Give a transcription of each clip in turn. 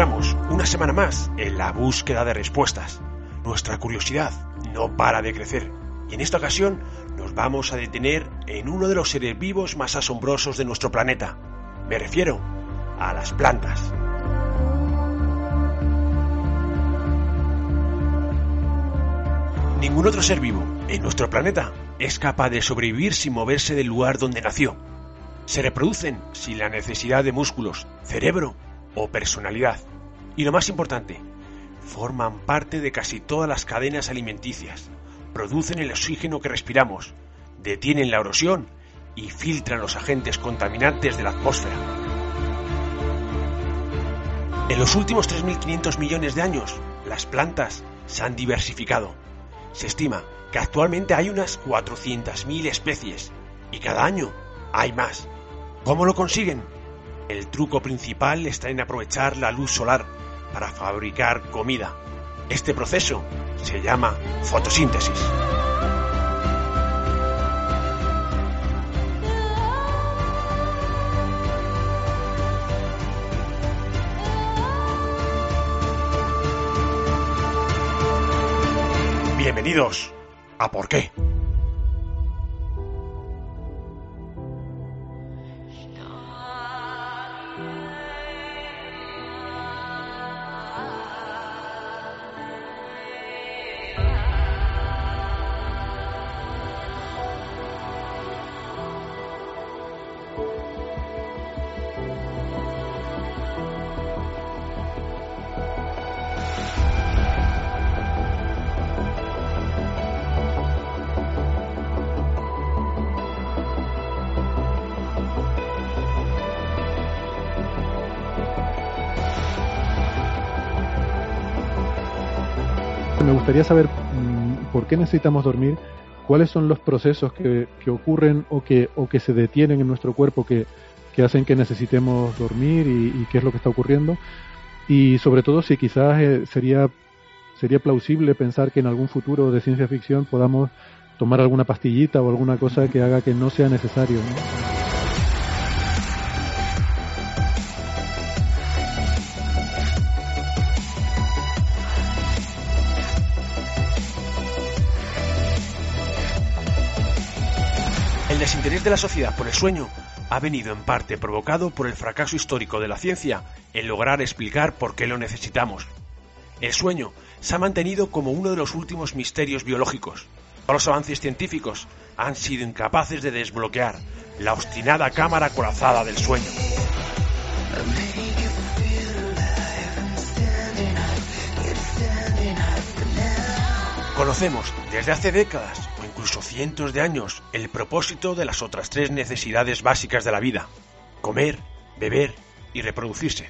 Una semana más en la búsqueda de respuestas. Nuestra curiosidad no para de crecer y en esta ocasión nos vamos a detener en uno de los seres vivos más asombrosos de nuestro planeta. Me refiero a las plantas. Ningún otro ser vivo en nuestro planeta es capaz de sobrevivir sin moverse del lugar donde nació. Se reproducen sin la necesidad de músculos, cerebro o personalidad. Y lo más importante, forman parte de casi todas las cadenas alimenticias, producen el oxígeno que respiramos, detienen la erosión y filtran los agentes contaminantes de la atmósfera. En los últimos 3.500 millones de años, las plantas se han diversificado. Se estima que actualmente hay unas 400.000 especies y cada año hay más. ¿Cómo lo consiguen? El truco principal está en aprovechar la luz solar para fabricar comida. Este proceso se llama fotosíntesis. Bienvenidos a Por qué. Gustaría saber mm, por qué necesitamos dormir, cuáles son los procesos que, que ocurren o que, o que se detienen en nuestro cuerpo que, que hacen que necesitemos dormir y, qué es lo que está ocurriendo. Y sobre todo si quizás eh, sería, sería plausible pensar que en algún futuro de ciencia ficción podamos tomar alguna pastillita o alguna cosa que haga que no sea necesario. ¿no? Desinterés de la sociedad por el sueño ha venido en parte provocado por el fracaso histórico de la ciencia en lograr explicar por qué lo necesitamos. El sueño se ha mantenido como uno de los últimos misterios biológicos. Los avances científicos han sido incapaces de desbloquear la obstinada cámara corazada del sueño. Conocemos desde hace décadas incluso cientos de años el propósito de las otras tres necesidades básicas de la vida, comer, beber y reproducirse.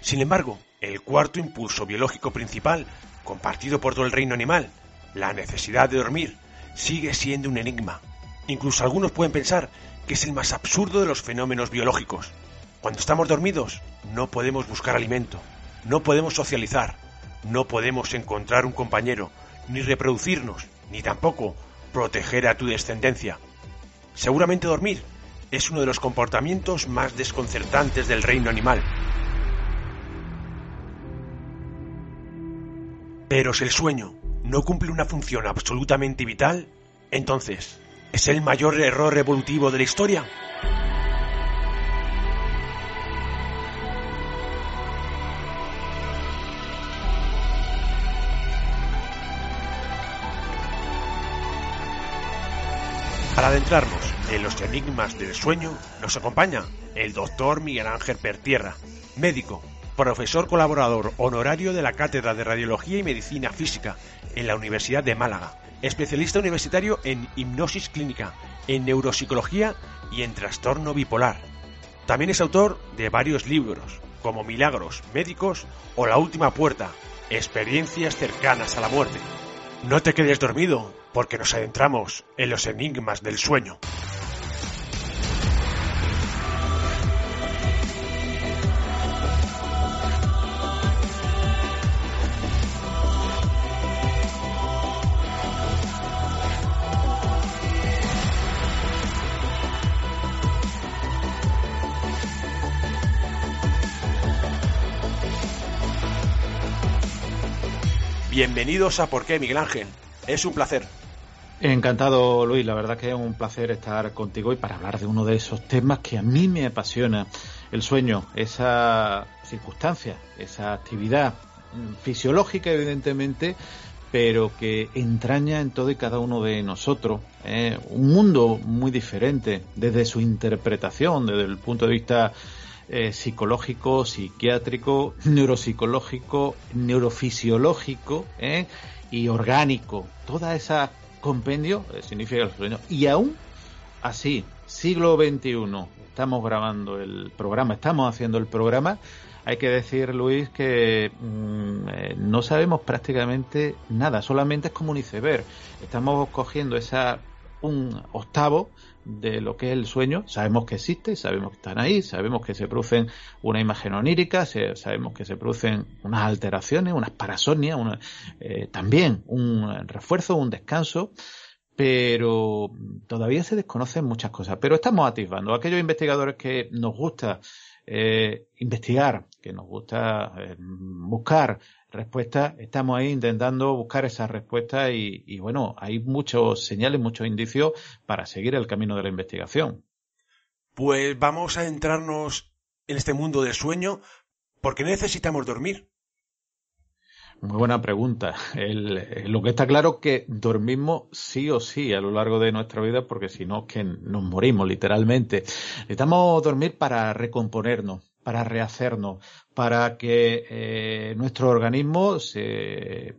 Sin embargo, el cuarto impulso biológico principal, compartido por todo el reino animal, la necesidad de dormir, sigue siendo un enigma. Incluso algunos pueden pensar que es el más absurdo de los fenómenos biológicos. Cuando estamos dormidos, no podemos buscar alimento, no podemos socializar, no podemos encontrar un compañero, ni reproducirnos, ni tampoco proteger a tu descendencia. Seguramente dormir es uno de los comportamientos más desconcertantes del reino animal. Pero si el sueño no cumple una función absolutamente vital, entonces, ¿es el mayor error evolutivo de la historia? Para adentrarnos en los enigmas del sueño, nos acompaña el doctor Miguel Ángel Pertierra, médico, profesor colaborador honorario de la Cátedra de Radiología y Medicina Física en la Universidad de Málaga, especialista universitario en hipnosis clínica, en neuropsicología y en trastorno bipolar. También es autor de varios libros, como Milagros Médicos o La Última Puerta, experiencias cercanas a la muerte. No te quedes dormido, porque nos adentramos en los enigmas del sueño. Bienvenidos a Por qué, Miguel Ángel. Es un placer. Encantado, Luis. La verdad que es un placer estar contigo y para hablar de uno de esos temas que a mí me apasiona. El sueño, esa circunstancia, esa actividad fisiológica, evidentemente, pero que entraña en todo y cada uno de nosotros ¿eh? un mundo muy diferente desde su interpretación, desde el punto de vista eh, psicológico, psiquiátrico, neuropsicológico, neurofisiológico ¿eh? y orgánico. Toda esa compendio eh, significa el sueño. Y aún así, siglo XXI, estamos grabando el programa, estamos haciendo el programa. Hay que decir, Luis, que mm, eh, no sabemos prácticamente nada, solamente es como un iceberg. Estamos cogiendo esa un octavo de lo que es el sueño. Sabemos que existe, sabemos que están ahí, sabemos que se producen una imagen onírica, sabemos que se producen unas alteraciones, unas parasonias, eh, también un refuerzo, un descanso, pero todavía se desconocen muchas cosas. Pero estamos atisbando. Aquellos investigadores que nos gusta eh, investigar, que nos gusta eh, buscar respuesta, estamos ahí intentando buscar esa respuesta y, bueno, hay muchos señales, muchos indicios para seguir el camino de la investigación. Pues vamos a entrarnos en este mundo del sueño. ¿Por qué necesitamos dormir? Muy buena pregunta. lo que está claro es que dormimos sí o sí a lo largo de nuestra vida, porque si no, que nos morimos literalmente. Necesitamos dormir para recomponernos, para rehacernos, para que eh, nuestro organismo se,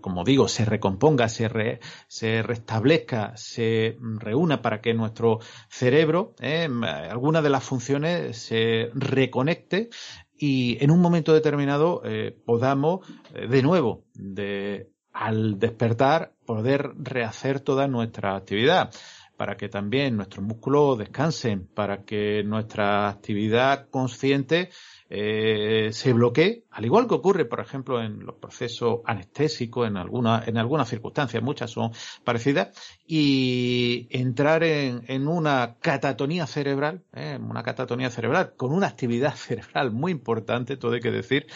como digo, se recomponga, se, se restablezca, se reúna para que nuestro cerebro, eh, alguna de las funciones se reconecte y en un momento determinado eh, podamos de nuevo, de, al despertar, poder rehacer toda nuestra actividad para que también nuestros músculos descansen, para que nuestra actividad consciente eh, se bloquee, al igual que ocurre, por ejemplo, en los procesos anestésicos, en algunas en algunas circunstancias, muchas son parecidas, y entrar en, en una catatonía cerebral, eh, una catatonía cerebral con una actividad cerebral muy importante, todo hay que decir,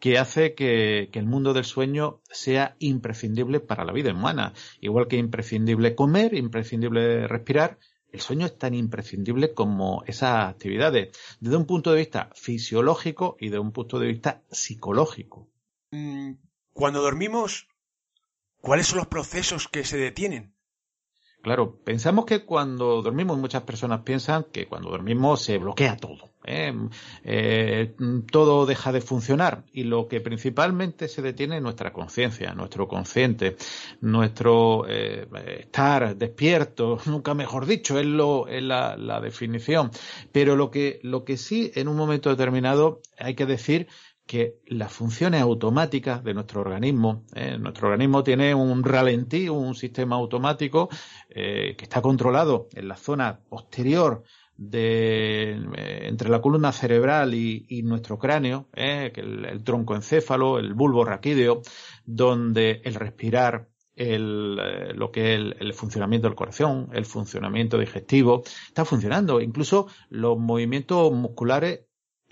que hace que, que el mundo del sueño sea imprescindible para la vida humana, igual que imprescindible comer, imprescindible respirar, el sueño es tan imprescindible como esas actividades, desde un punto de vista fisiológico y de un punto de vista psicológico. Mm, cuando dormimos, ¿cuáles son los procesos que se detienen? Claro, pensamos que cuando dormimos, muchas personas piensan que cuando dormimos se bloquea todo. ¿eh? Eh, todo deja de funcionar y lo que principalmente se detiene es nuestra conciencia, nuestro consciente, nuestro eh, estar despierto, nunca mejor dicho, es, lo, la, la definición. Pero lo que, lo que sí en un momento determinado hay que decir que las funciones automáticas de nuestro organismo, eh, nuestro organismo tiene un ralentí, un sistema automático eh, que está controlado en la zona posterior de eh, entre la columna cerebral y, nuestro cráneo, el, tronco encéfalo, el bulbo raquídeo, donde el respirar, el, lo que es el, funcionamiento del corazón, el funcionamiento digestivo, está funcionando. Incluso los movimientos musculares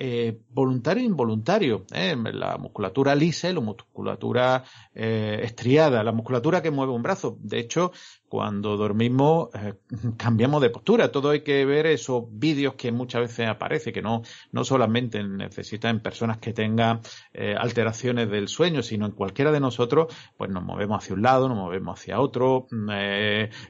eh, voluntario e involuntario. ¿eh? La musculatura lisa la musculatura eh, estriada, la musculatura que mueve un brazo. De hecho, cuando dormimos cambiamos de postura. Todo hay que ver esos vídeos que muchas veces aparecen, que no, no solamente necesitan personas que tengan alteraciones del sueño, sino en cualquiera de nosotros, pues nos movemos hacia un lado, nos movemos hacia otro,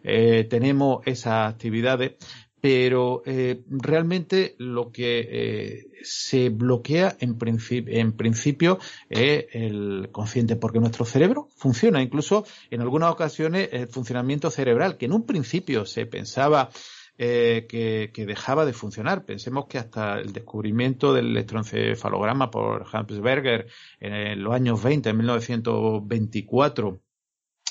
eh, tenemos esas actividades pero eh, realmente lo que eh, se bloquea en, en principio es el consciente, porque nuestro cerebro funciona, incluso en algunas ocasiones el funcionamiento cerebral, que en un principio se pensaba eh, que, que, dejaba de funcionar. Pensemos que hasta el descubrimiento del electroencefalograma por Hans Berger en los años 20, en 1924,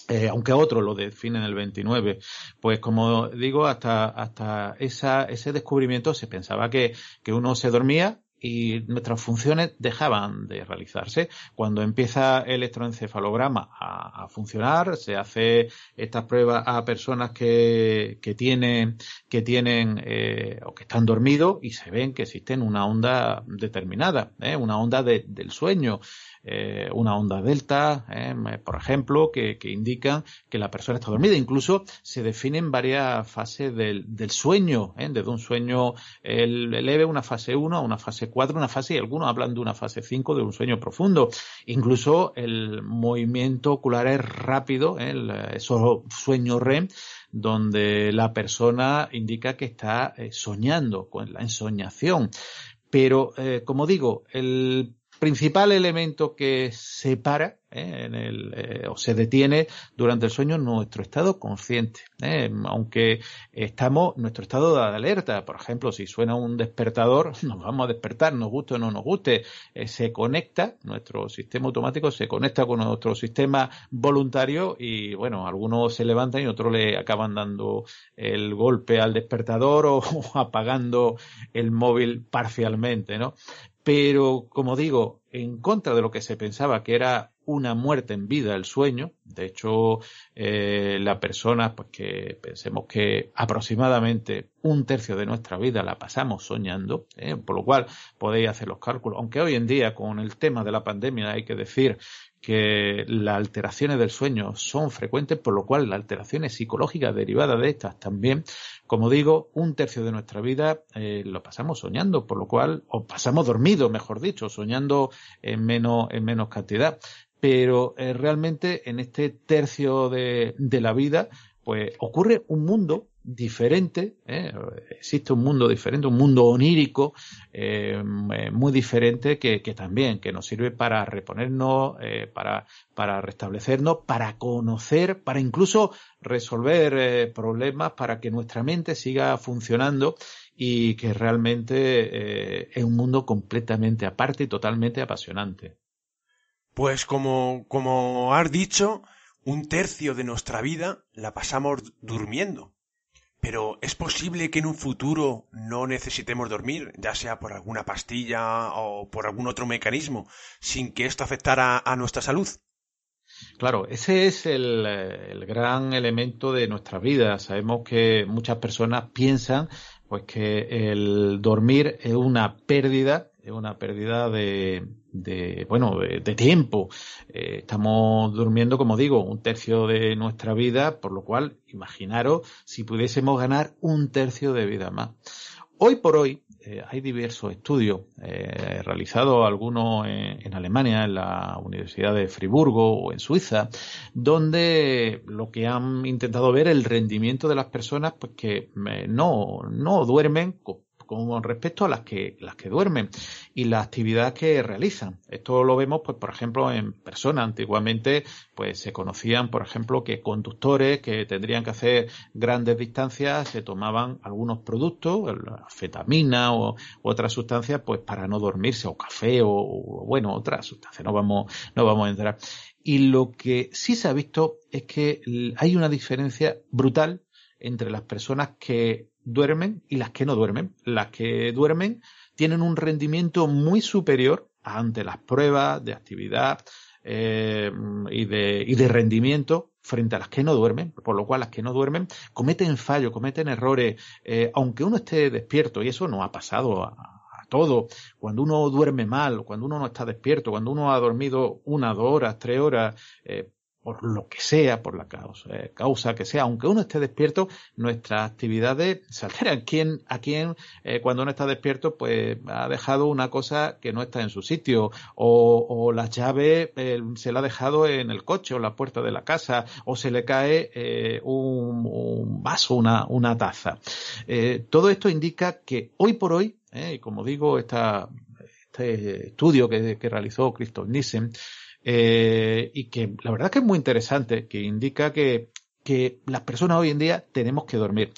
eh, aunque otros lo definen el 29, pues como digo, hasta, hasta esa, ese descubrimiento se pensaba que, que uno se dormía y nuestras funciones dejaban de realizarse. Cuando empieza el electroencefalograma a, a funcionar, se hace estas pruebas a personas que, que tienen, que tienen eh, o que están dormidos y se ven que existen una onda determinada, ¿eh? una onda de, del sueño eh, una onda delta, eh, por ejemplo, que, que, indican que la persona está dormida. Incluso se definen varias fases del, del sueño, ¿eh? desde un sueño leve, una fase 1, una fase 4, una fase, y algunos hablan de una fase 5, de un sueño profundo. Incluso el movimiento ocular es rápido, ¿eh? el, esos sueños REM, donde la persona indica que está soñando, con la ensoñación. Pero, eh, como digo, el principal elemento que separa ¿eh? en el, eh, o se detiene durante el sueño nuestro estado consciente. ¿eh? Aunque estamos, nuestro estado de alerta, por ejemplo, si suena un despertador, nos vamos a despertar, nos guste o no nos guste, se conecta, nuestro sistema automático se conecta con nuestro sistema voluntario y bueno, algunos se levantan y otros le acaban dando el golpe al despertador o apagando el móvil parcialmente, ¿no? Pero, como digo, en contra de lo que se pensaba que era una muerte en vida el sueño, de hecho, eh, la persona, pues que pensemos que aproximadamente un tercio de nuestra vida la pasamos soñando, ¿eh? por lo cual podéis hacer los cálculos, aunque hoy en día con el tema de la pandemia hay que decir que las alteraciones del sueño son frecuentes, por lo cual las alteraciones psicológicas derivadas de estas también como digo, un tercio de nuestra vida eh, lo pasamos soñando, por lo cual, o pasamos dormidos, mejor dicho, soñando en menos, en menos cantidad. Pero eh, realmente en este tercio de, de la vida, pues ocurre un mundo diferente, ¿eh? existe un mundo diferente, un mundo onírico eh, muy diferente que, que, también que nos sirve para reponernos, eh, para, para restablecernos, para conocer, para incluso resolver eh, problemas, para que nuestra mente siga funcionando y que realmente eh, es un mundo completamente aparte y totalmente apasionante. Pues como, como has dicho, un tercio de nuestra vida la pasamos durmiendo. Pero ¿es posible que en un futuro no necesitemos dormir, ya sea por alguna pastilla o por algún otro mecanismo, sin que esto afectara a nuestra salud? Claro, ese es el, el, gran elemento de nuestra vida. Sabemos que muchas personas piensan pues que el dormir es una pérdida, una pérdida de, de bueno, de, tiempo. Eh, estamos durmiendo, como digo, un tercio de nuestra vida, por lo cual, imaginaros si pudiésemos ganar un tercio de vida más. Hoy por hoy, eh, hay diversos estudios eh, realizados, algunos en, en, Alemania, en la Universidad de Friburgo o en Suiza, donde lo que han intentado ver el rendimiento de las personas, pues que no, no duermen con respecto a las que, las que duermen y la actividad que realizan. Esto lo vemos, pues, por ejemplo, en personas. Antiguamente, pues, se conocían, por ejemplo, que conductores que tendrían que hacer grandes distancias se tomaban algunos productos, fetamina o, otras sustancias, pues, para no dormirse, o café, o, o bueno, otras sustancias. No vamos, no vamos a entrar. Y lo que sí se ha visto es que hay una diferencia brutal entre las personas que duermen y las que no duermen. Las que duermen tienen un rendimiento muy superior ante las pruebas de actividad eh, y, de, y de rendimiento frente a las que no duermen, por lo cual las que no duermen cometen fallos, cometen errores, eh, aunque uno esté despierto, y eso no ha pasado a, todo. Cuando uno duerme mal, cuando uno no está despierto, cuando uno ha dormido una, dos horas, tres horas, eh, por lo que sea, por la causa, eh, causa, que sea, aunque uno esté despierto, nuestras actividades se alteran. ¿Quién, a quién, eh, cuando uno está despierto, pues ha dejado una cosa que no está en su sitio? O, o la llave eh, se la ha dejado en el coche o la puerta de la casa, o se le cae un, un, vaso, una, una taza. todo esto indica que hoy por hoy, y como digo, esta, este estudio que, que realizó Christoph Nissen, eh, y que la verdad que es muy interesante, que indica que, que las personas hoy en día tenemos que dormir.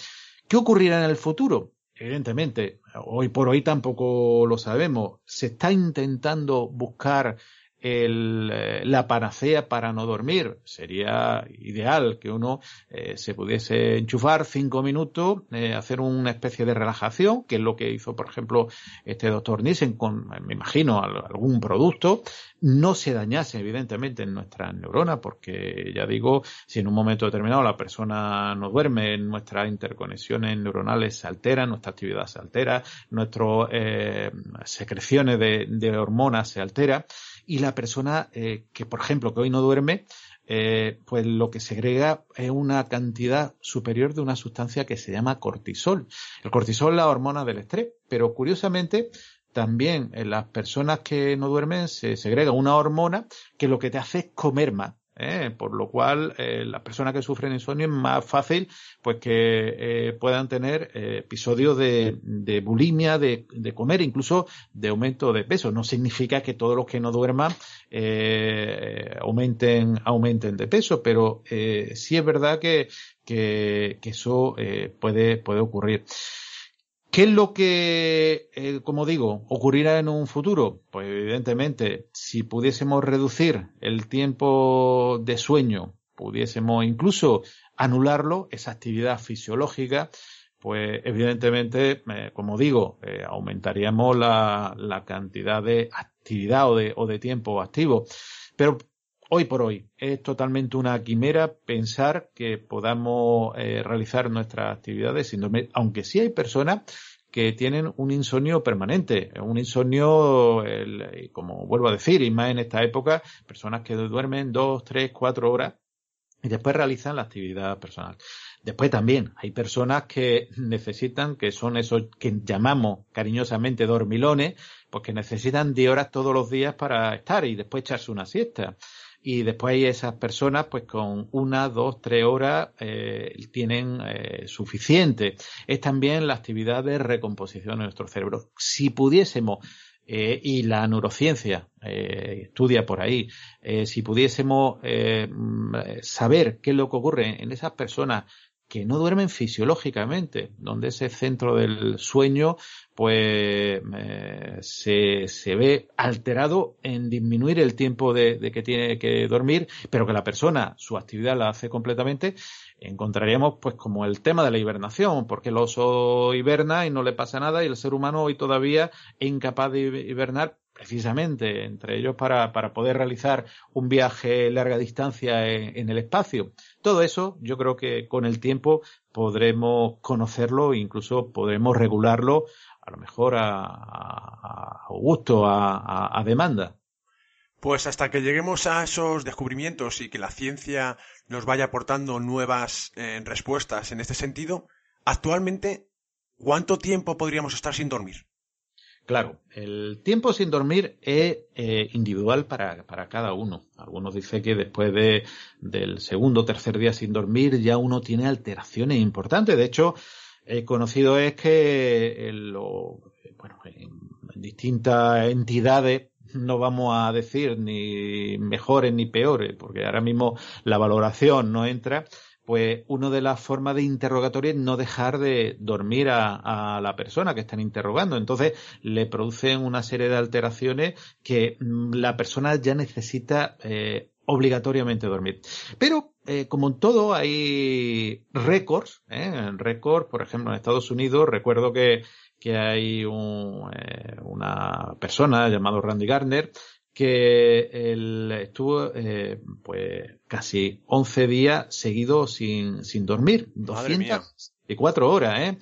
¿Qué ocurrirá en el futuro? Evidentemente, hoy por hoy tampoco lo sabemos. Se está intentando buscar el, eh, la panacea para no dormir. Sería ideal que uno eh, se pudiese enchufar cinco minutos, eh, hacer una especie de relajación, que es lo que hizo, por ejemplo, este doctor Nissen con, me imagino, algún producto. No se dañase, evidentemente, en nuestras neuronas, porque ya digo, si en un momento determinado la persona no duerme, nuestras interconexiones neuronales se alteran, nuestra actividad se altera, nuestras secreciones de, de hormonas se alteran y la persona eh, que, por ejemplo, que hoy no duerme, eh, pues lo que segrega es una cantidad superior de una sustancia que se llama cortisol. El cortisol es la hormona del estrés, pero curiosamente también en las personas que no duermen se segrega una hormona que lo que te hace es comer más. ¿Eh? por lo cual eh, las personas que sufren insomnio es más fácil pues que eh, puedan tener eh, episodios de, de bulimia, de, de, comer, incluso de aumento de peso. No significa que todos los que no duerman eh, aumenten, aumenten de peso, pero sí es verdad que, que, que eso puede, puede ocurrir. ¿Qué es lo que, eh, como digo, ocurrirá en un futuro? Pues evidentemente, si pudiésemos reducir el tiempo de sueño, pudiésemos incluso anularlo, esa actividad fisiológica, pues evidentemente, eh, como digo, eh, aumentaríamos la, la, cantidad de actividad o de, o de tiempo activo. Pero hoy por hoy. Es totalmente una quimera pensar que podamos eh, realizar nuestras actividades sin dormir, aunque sí hay personas que tienen un insomnio permanente, un insomnio, como vuelvo a decir, y más en esta época, personas que duermen dos, tres, cuatro horas y después realizan la actividad personal. Después también hay personas que necesitan, que son esos que llamamos cariñosamente dormilones, pues que necesitan 10 horas todos los días para estar y después echarse una siesta y después esas personas pues con una, dos, tres horas eh, tienen eh, suficiente. Es también la actividad de recomposición de nuestro cerebro. Si pudiésemos eh, y la neurociencia eh, estudia por ahí, eh, si pudiésemos eh, saber qué es lo que ocurre en esas personas que no duermen fisiológicamente, donde ese centro del sueño pues eh, se, se, ve alterado en disminuir el tiempo de, de, que tiene que dormir, pero que la persona su actividad la hace completamente, encontraríamos pues como el tema de la hibernación, porque el oso hiberna y no le pasa nada y el ser humano hoy todavía es incapaz de hibernar precisamente entre ellos para, para poder realizar un viaje larga distancia en, el espacio. Todo eso yo creo que con el tiempo podremos conocerlo e incluso podremos regularlo a lo mejor a, a, gusto, a, a, demanda. Pues hasta que lleguemos a esos descubrimientos y que la ciencia nos vaya aportando nuevas eh, respuestas en este sentido, actualmente, ¿cuánto tiempo podríamos estar sin dormir? Claro, el tiempo sin dormir es eh, individual para, para, cada uno. Algunos dicen que después de, del segundo o tercer día sin dormir ya uno tiene alteraciones importantes. De hecho, eh, conocido es que en, lo, bueno, en, en distintas entidades no vamos a decir ni mejores ni peores, porque ahora mismo la valoración no entra, pues una de las formas de interrogatorio es no dejar de dormir a, a, la persona que están interrogando. Entonces le producen una serie de alteraciones que mm, la persona ya necesita eh, obligatoriamente dormir. Pero eh, como en todo hay récords, ¿eh? récords, por ejemplo en Estados Unidos recuerdo que, que hay un, una persona llamado Randy Gardner que él estuvo eh, pues casi 11 días seguidos sin, sin dormir, cuatro horas, ¿eh?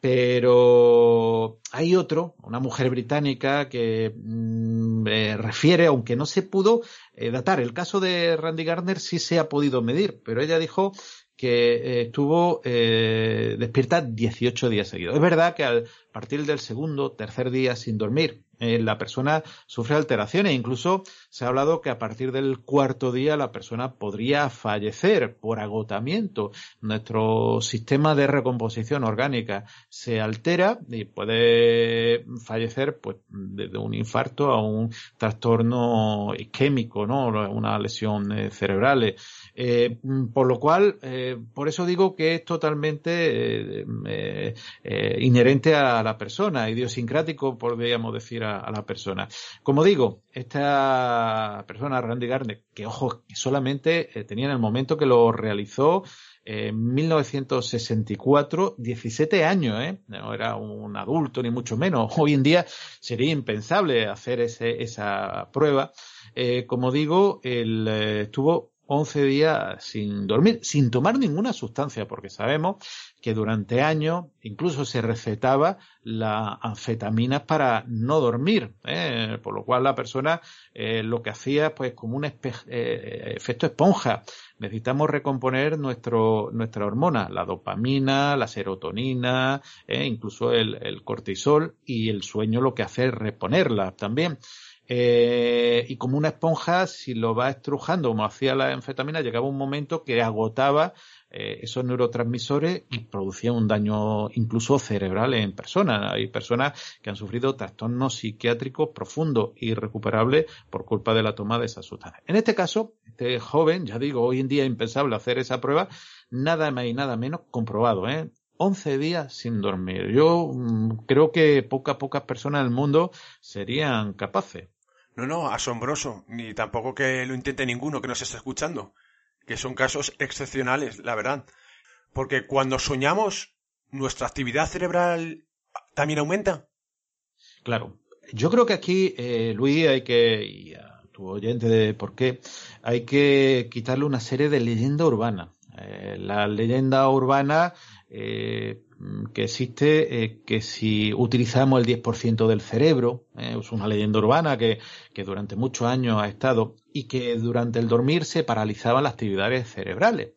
Pero hay otro, una mujer británica que mm, eh, refiere, aunque no se pudo eh, datar, el caso de Randy Gardner sí se ha podido medir, pero ella dijo que eh, estuvo eh, despierta 18 días seguidos. Es verdad que a partir del segundo, tercer día sin dormir, eh, la persona sufre alteraciones. Incluso se ha hablado que a partir del cuarto día la persona podría fallecer por agotamiento. Nuestro sistema de recomposición orgánica se altera y puede fallecer pues desde un infarto a un trastorno isquémico, ¿no? Una lesión cerebral. Eh, por lo cual, eh, por eso digo que es totalmente eh, inherente a la persona, idiosincrático, podríamos decir, a, la persona. Como digo, esta persona, Randy Gardner, que ojo, solamente tenía en el momento que lo realizó en 1964, 17 años, ¿eh? No era un adulto ni mucho menos. Hoy en día sería impensable hacer ese, esa prueba. como digo, él estuvo 11 días sin dormir, sin tomar ninguna sustancia, porque sabemos que durante años incluso se recetaba la anfetamina para no dormir, ¿eh? por lo cual la persona eh, lo que hacía pues como un eh, efecto esponja. Necesitamos recomponer nuestro, nuestra hormona, la dopamina, la serotonina, incluso el, el cortisol y el sueño lo que hace es reponerla también. Eh, y como una esponja, si lo va estrujando, como hacía la anfetamina, llegaba un momento que agotaba eh, esos neurotransmisores y producía un daño incluso cerebral en personas. Hay personas que han sufrido trastornos psiquiátricos profundos y irrecuperables por culpa de la toma de esas sustancias. En este caso, este joven, ya digo, hoy en día es impensable hacer esa prueba, nada más y nada menos comprobado, ¿eh? 11 días sin dormir. Yo mm, creo que pocas, pocas personas del mundo serían capaces. No, no, asombroso. Ni tampoco que lo intente ninguno que nos esté escuchando. Que son casos excepcionales, la verdad. Porque cuando soñamos, nuestra actividad cerebral también aumenta. Claro. Yo creo que aquí, eh, Luis, hay que, y a tu oyente de por qué, hay que quitarle una serie de leyenda urbana. Eh, la leyenda urbana eh, que existe eh, que si utilizamos el 10% del cerebro, eh, es una leyenda urbana que, que, durante muchos años ha estado, y que durante el dormir se paralizaban las actividades cerebrales.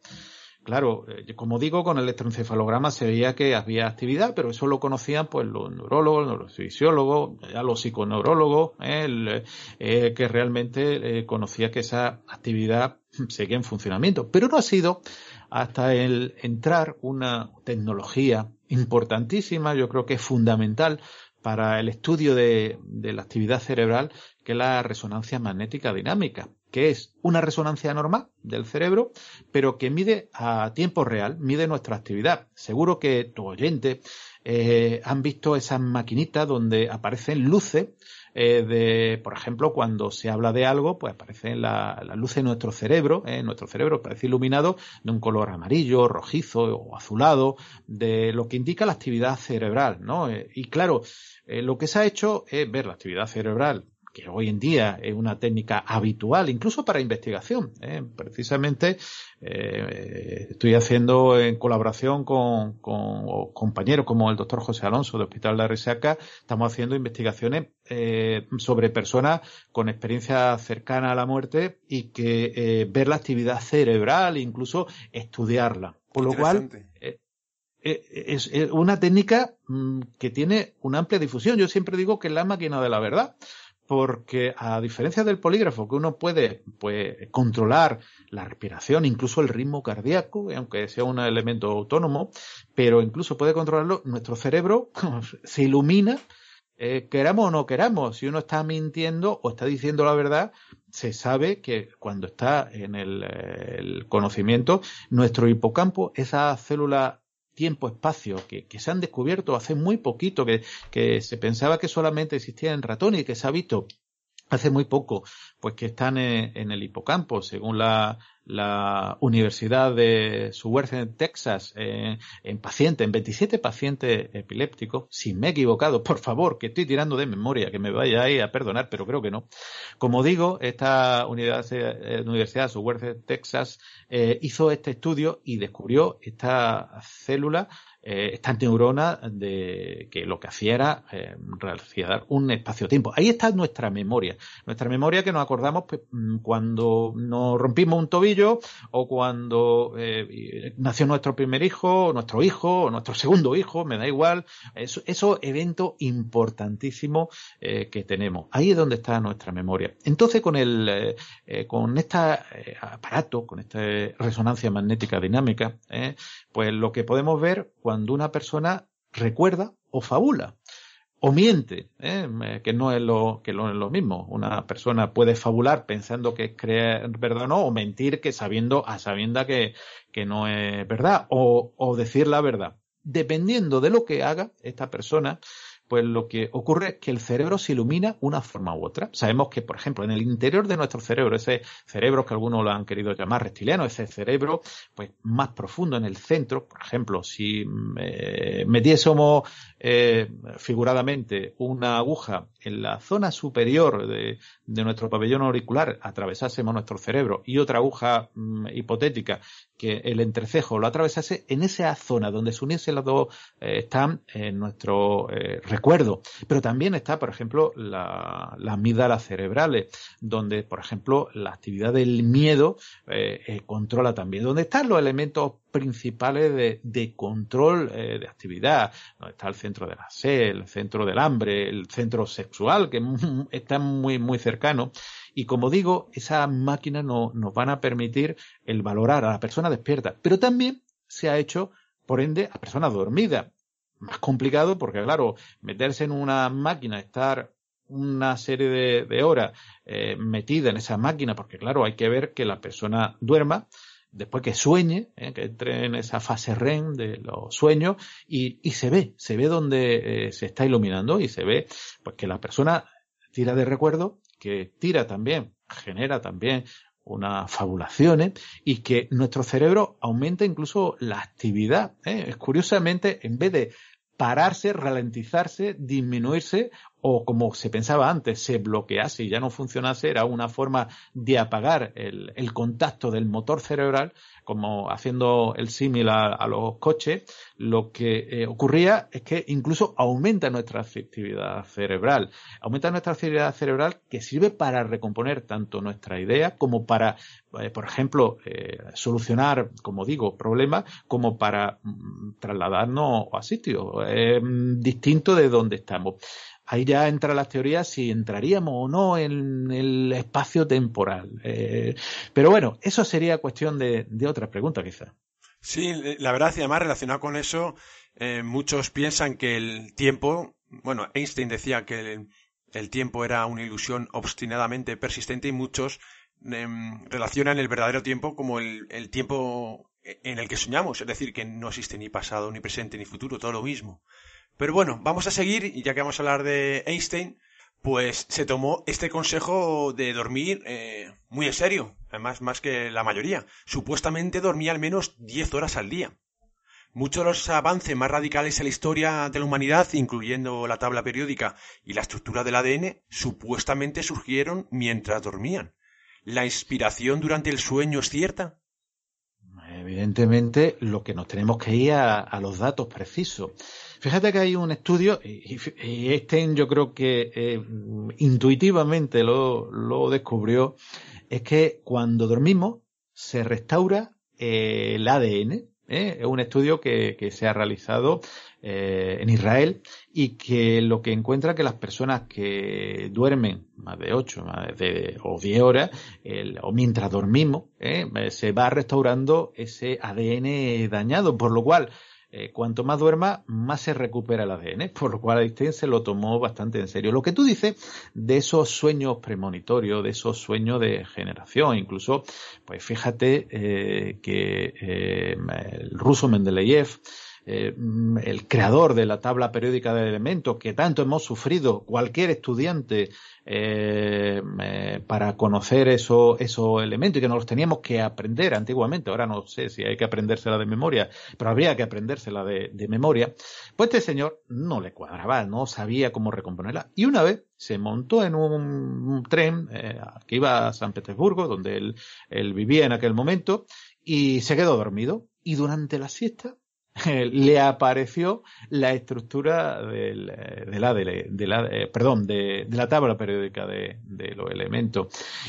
Claro, eh, como digo, con el electroencefalograma se veía que había actividad, pero eso lo conocían pues los neurólogos, los neurofisiólogos, ya los psiconeurólogos, el, que realmente conocía que esa actividad seguía en funcionamiento. Pero no ha sido hasta el entrar una tecnología importantísima, yo creo que es fundamental para el estudio de, la actividad cerebral, que es la resonancia magnética dinámica, que es una resonancia normal del cerebro, pero que mide a tiempo real, mide nuestra actividad. Seguro que tu oyente eh, han visto esas maquinitas donde aparecen luces eh, de, por ejemplo, cuando se habla de algo, pues aparece la, la luz en nuestro cerebro, ¿eh? nuestro cerebro parece iluminado de un color amarillo, rojizo o azulado, de lo que indica la actividad cerebral, ¿no? Eh, y claro, eh, lo que se ha hecho es ver la actividad cerebral que hoy en día es una técnica habitual, incluso para investigación. ¿eh? Precisamente eh, estoy haciendo en colaboración con, compañeros como el doctor José Alonso de Hospital de Resaca, estamos haciendo investigaciones eh, sobre personas con experiencia cercana a la muerte y que ver la actividad cerebral incluso estudiarla. Por lo cual es una técnica mm, que tiene una amplia difusión. Yo siempre digo que es la máquina de la verdad porque a diferencia del polígrafo, que uno puede pues, controlar la respiración, incluso el ritmo cardíaco, aunque sea un elemento autónomo, pero incluso puede controlarlo, nuestro cerebro se ilumina, eh, queramos o no queramos. Si uno está mintiendo o está diciendo la verdad, se sabe que cuando está en el, el conocimiento, nuestro hipocampo, esa célula tiempo-espacio que, se han descubierto hace muy poquito, que, que se pensaba que solamente existía en ratones y que se ha visto hace muy poco, pues que están en, el hipocampo, según la, la Universidad de en Texas, eh, en pacientes, en 27 pacientes epilépticos, si me he equivocado, por favor, que estoy tirando de memoria, que me ahí a perdonar, pero creo que no. Como digo, esta Universidad, eh, Universidad de Texas, eh, hizo este estudio y descubrió esta célula eh, esta neurona de que lo que hacía era eh, realizar un espacio-tiempo. Ahí está nuestra memoria. Nuestra memoria que nos acordamos pues, mm, cuando nos rompimos un tobillo o cuando eh, nació nuestro primer hijo, nuestro hijo, o nuestro segundo hijo, me da igual. Eso, esos eventos importantísimos que tenemos. Ahí es donde está nuestra memoria. Entonces, con el, con este aparato, con esta resonancia magnética dinámica, pues lo que podemos ver cuando una persona recuerda o fabula o miente, ¿eh? que no es lo que es lo mismo. Una persona puede fabular pensando que es creer verdad o no, o mentir que sabiendo a sabienda que, que no es verdad, o, o decir la verdad. Dependiendo de lo que haga esta persona, pues lo que ocurre es que el cerebro se ilumina una forma u otra. Sabemos que, por ejemplo, en el interior de nuestro cerebro, ese cerebro que algunos lo han querido llamar reptiliano, ese cerebro pues más profundo en el centro, por ejemplo, si eh, metiésemos eh, figuradamente una aguja en la zona superior de, nuestro pabellón auricular, atravesásemos nuestro cerebro y otra aguja mm, hipotética que el entrecejo lo atravesase, en esa zona donde se uniesen las dos eh, están en nuestro recuerdo. Pero también está, por ejemplo, la, las amígdalas cerebrales, donde, por ejemplo, la actividad del miedo eh, controla también. Donde están los elementos principales de, de control de actividad, donde está el centro de la sed, el centro del hambre, el centro sexual, que está muy, muy cercano. Y como digo, esas máquinas no, nos van a permitir el valorar a la persona despierta, pero también se ha hecho, por ende, a personas dormidas. Más complicado porque, claro, meterse en una máquina, estar una serie de, horas eh, metida en esa máquina, porque claro, hay que ver que la persona duerma, después que sueñe, eh, que entre en esa fase REM de los sueños y, y se ve, se ve donde eh, se está iluminando y se ve pues que la persona tira de recuerdo que tira también, genera también unas fabulaciones y que nuestro cerebro aumenta incluso la actividad. ¿eh? Curiosamente, en vez de pararse, ralentizarse, disminuirse o como se pensaba antes, se bloquease y ya no funcionase, era una forma de apagar el, contacto del motor cerebral como haciendo el símil a, los coches, lo que eh, ocurría es que incluso aumenta nuestra actividad cerebral. Aumenta nuestra actividad cerebral que sirve para recomponer tanto nuestra idea como para, eh, por ejemplo, eh, solucionar, como digo, problemas, como para mm, trasladarnos a sitios distintos de donde estamos ahí ya entra las teorías si entraríamos o no en el espacio temporal. Eh, pero bueno, eso sería cuestión de, otra pregunta quizá. Sí, la verdad, y además relacionado con eso, eh, muchos piensan que el tiempo, bueno, Einstein decía que el, tiempo era una ilusión obstinadamente persistente y muchos em, relacionan el verdadero tiempo como el, el tiempo en el que soñamos, es decir, que no existe ni pasado, ni presente, ni futuro, todo lo mismo. Pero bueno, vamos a seguir, y ya que vamos a hablar de Einstein, pues se tomó este consejo de dormir eh, muy en serio, además más que la mayoría. Supuestamente dormía al menos 10 horas al día. Muchos de los avances más radicales en la historia de la humanidad, incluyendo la tabla periódica y la estructura del ADN, supuestamente surgieron mientras dormían. ¿La inspiración durante el sueño es cierta? Evidentemente, lo que nos tenemos que ir a los datos precisos. Fíjate que hay un estudio, y, este yo creo que eh, intuitivamente lo, descubrió, es que cuando dormimos se restaura eh, el ADN. ¿eh? Es un estudio que, se ha realizado en Israel y que lo que encuentra que las personas que duermen más de 8 más de, o 10 horas o mientras dormimos se va restaurando ese ADN dañado, por lo cual eh, cuanto más duerma, más se recupera el ADN, por lo cual Einstein se lo tomó bastante en serio. Lo que tú dices de esos sueños premonitorios, de esos sueños de generación, incluso, pues fíjate eh, que eh, el ruso Mendeleev eh, mm, el creador de la tabla periódica de elementos que tanto hemos sufrido cualquier estudiante eh, para conocer esos esos elementos y que nos los teníamos que aprender antiguamente. Ahora no sé si hay que aprendérsela de memoria, pero habría que aprendérsela de, de memoria. Pues este señor no le cuadraba, no sabía cómo recomponerla. Y una vez se montó en un, tren eh, que iba a San Petersburgo, donde él vivía en aquel momento, y se quedó dormido. Y durante la siesta le apareció la estructura del, de la, de la eh, perdón, de, de, la tabla periódica de, de los elementos.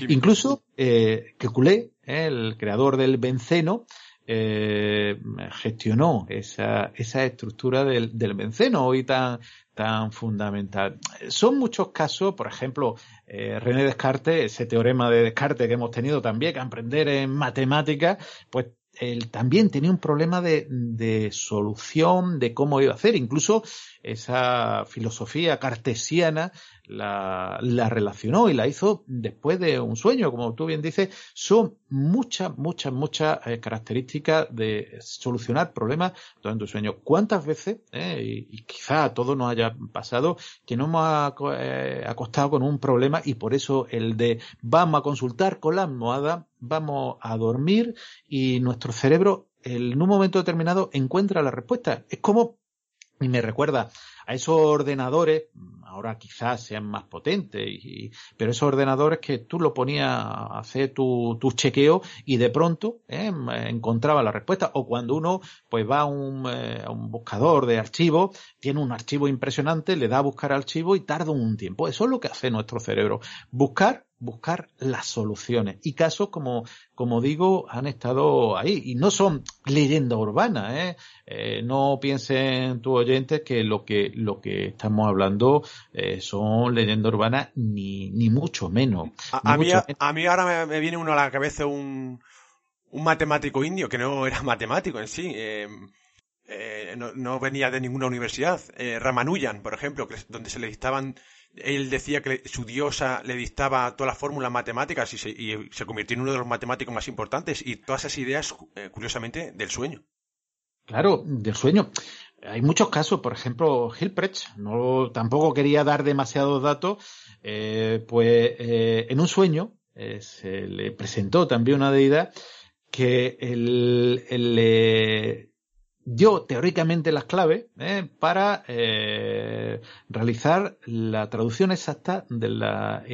Incluso eh, Kekulé, el creador del benceno, eh, gestionó esa, esa estructura del, del benceno hoy tan, tan fundamental. Son muchos casos, por ejemplo, eh, René Descartes, ese teorema de Descartes que hemos tenido también que aprender en matemáticas, pues él también tenía un problema de, de, solución de cómo iba a hacer. Incluso esa filosofía cartesiana la, la, relacionó y la hizo después de un sueño, como tú bien dices, son muchas, muchas, muchas eh, características de solucionar problemas durante un sueño. ¿Cuántas veces, eh, y, quizá a todos nos haya pasado, que nos hemos eh, acostado con un problema y por eso el de vamos a consultar con la almohada, vamos a dormir y nuestro cerebro en un momento determinado encuentra la respuesta. Es como y me recuerda a esos ordenadores, ahora quizás sean más potentes, y, pero esos ordenadores que tú lo ponías a hacer tu, chequeo y de pronto eh, encontraba la respuesta. O cuando uno pues va a un, eh, a un buscador de archivos, tiene un archivo impresionante, le da a buscar archivo y tarda un tiempo. Eso es lo que hace nuestro cerebro. Buscar buscar las soluciones. Y casos, como, como digo, han estado ahí. Y no son leyendas urbanas, ¿eh? eh no piensen tus oyentes que lo que, lo que estamos hablando eh, son leyendas urbanas, ni, ni mucho menos. A, ni mí, a, mí, ahora me, me, viene uno a la cabeza un, un matemático indio que no era matemático en sí. Eh, no, no, venía de ninguna universidad. Ramanujan, por ejemplo, que, donde se le dictaban él decía que su diosa le dictaba todas las fórmulas matemáticas y se, y se, convirtió en uno de los matemáticos más importantes y todas esas ideas, eh, curiosamente, del sueño. Claro, del sueño. Hay muchos casos, por ejemplo, Hilprecht, no, tampoco quería dar demasiados datos, eh, pues eh, en un sueño se le presentó también una deidad que el, el, dio teóricamente las claves eh, para eh, realizar la traducción exacta de la,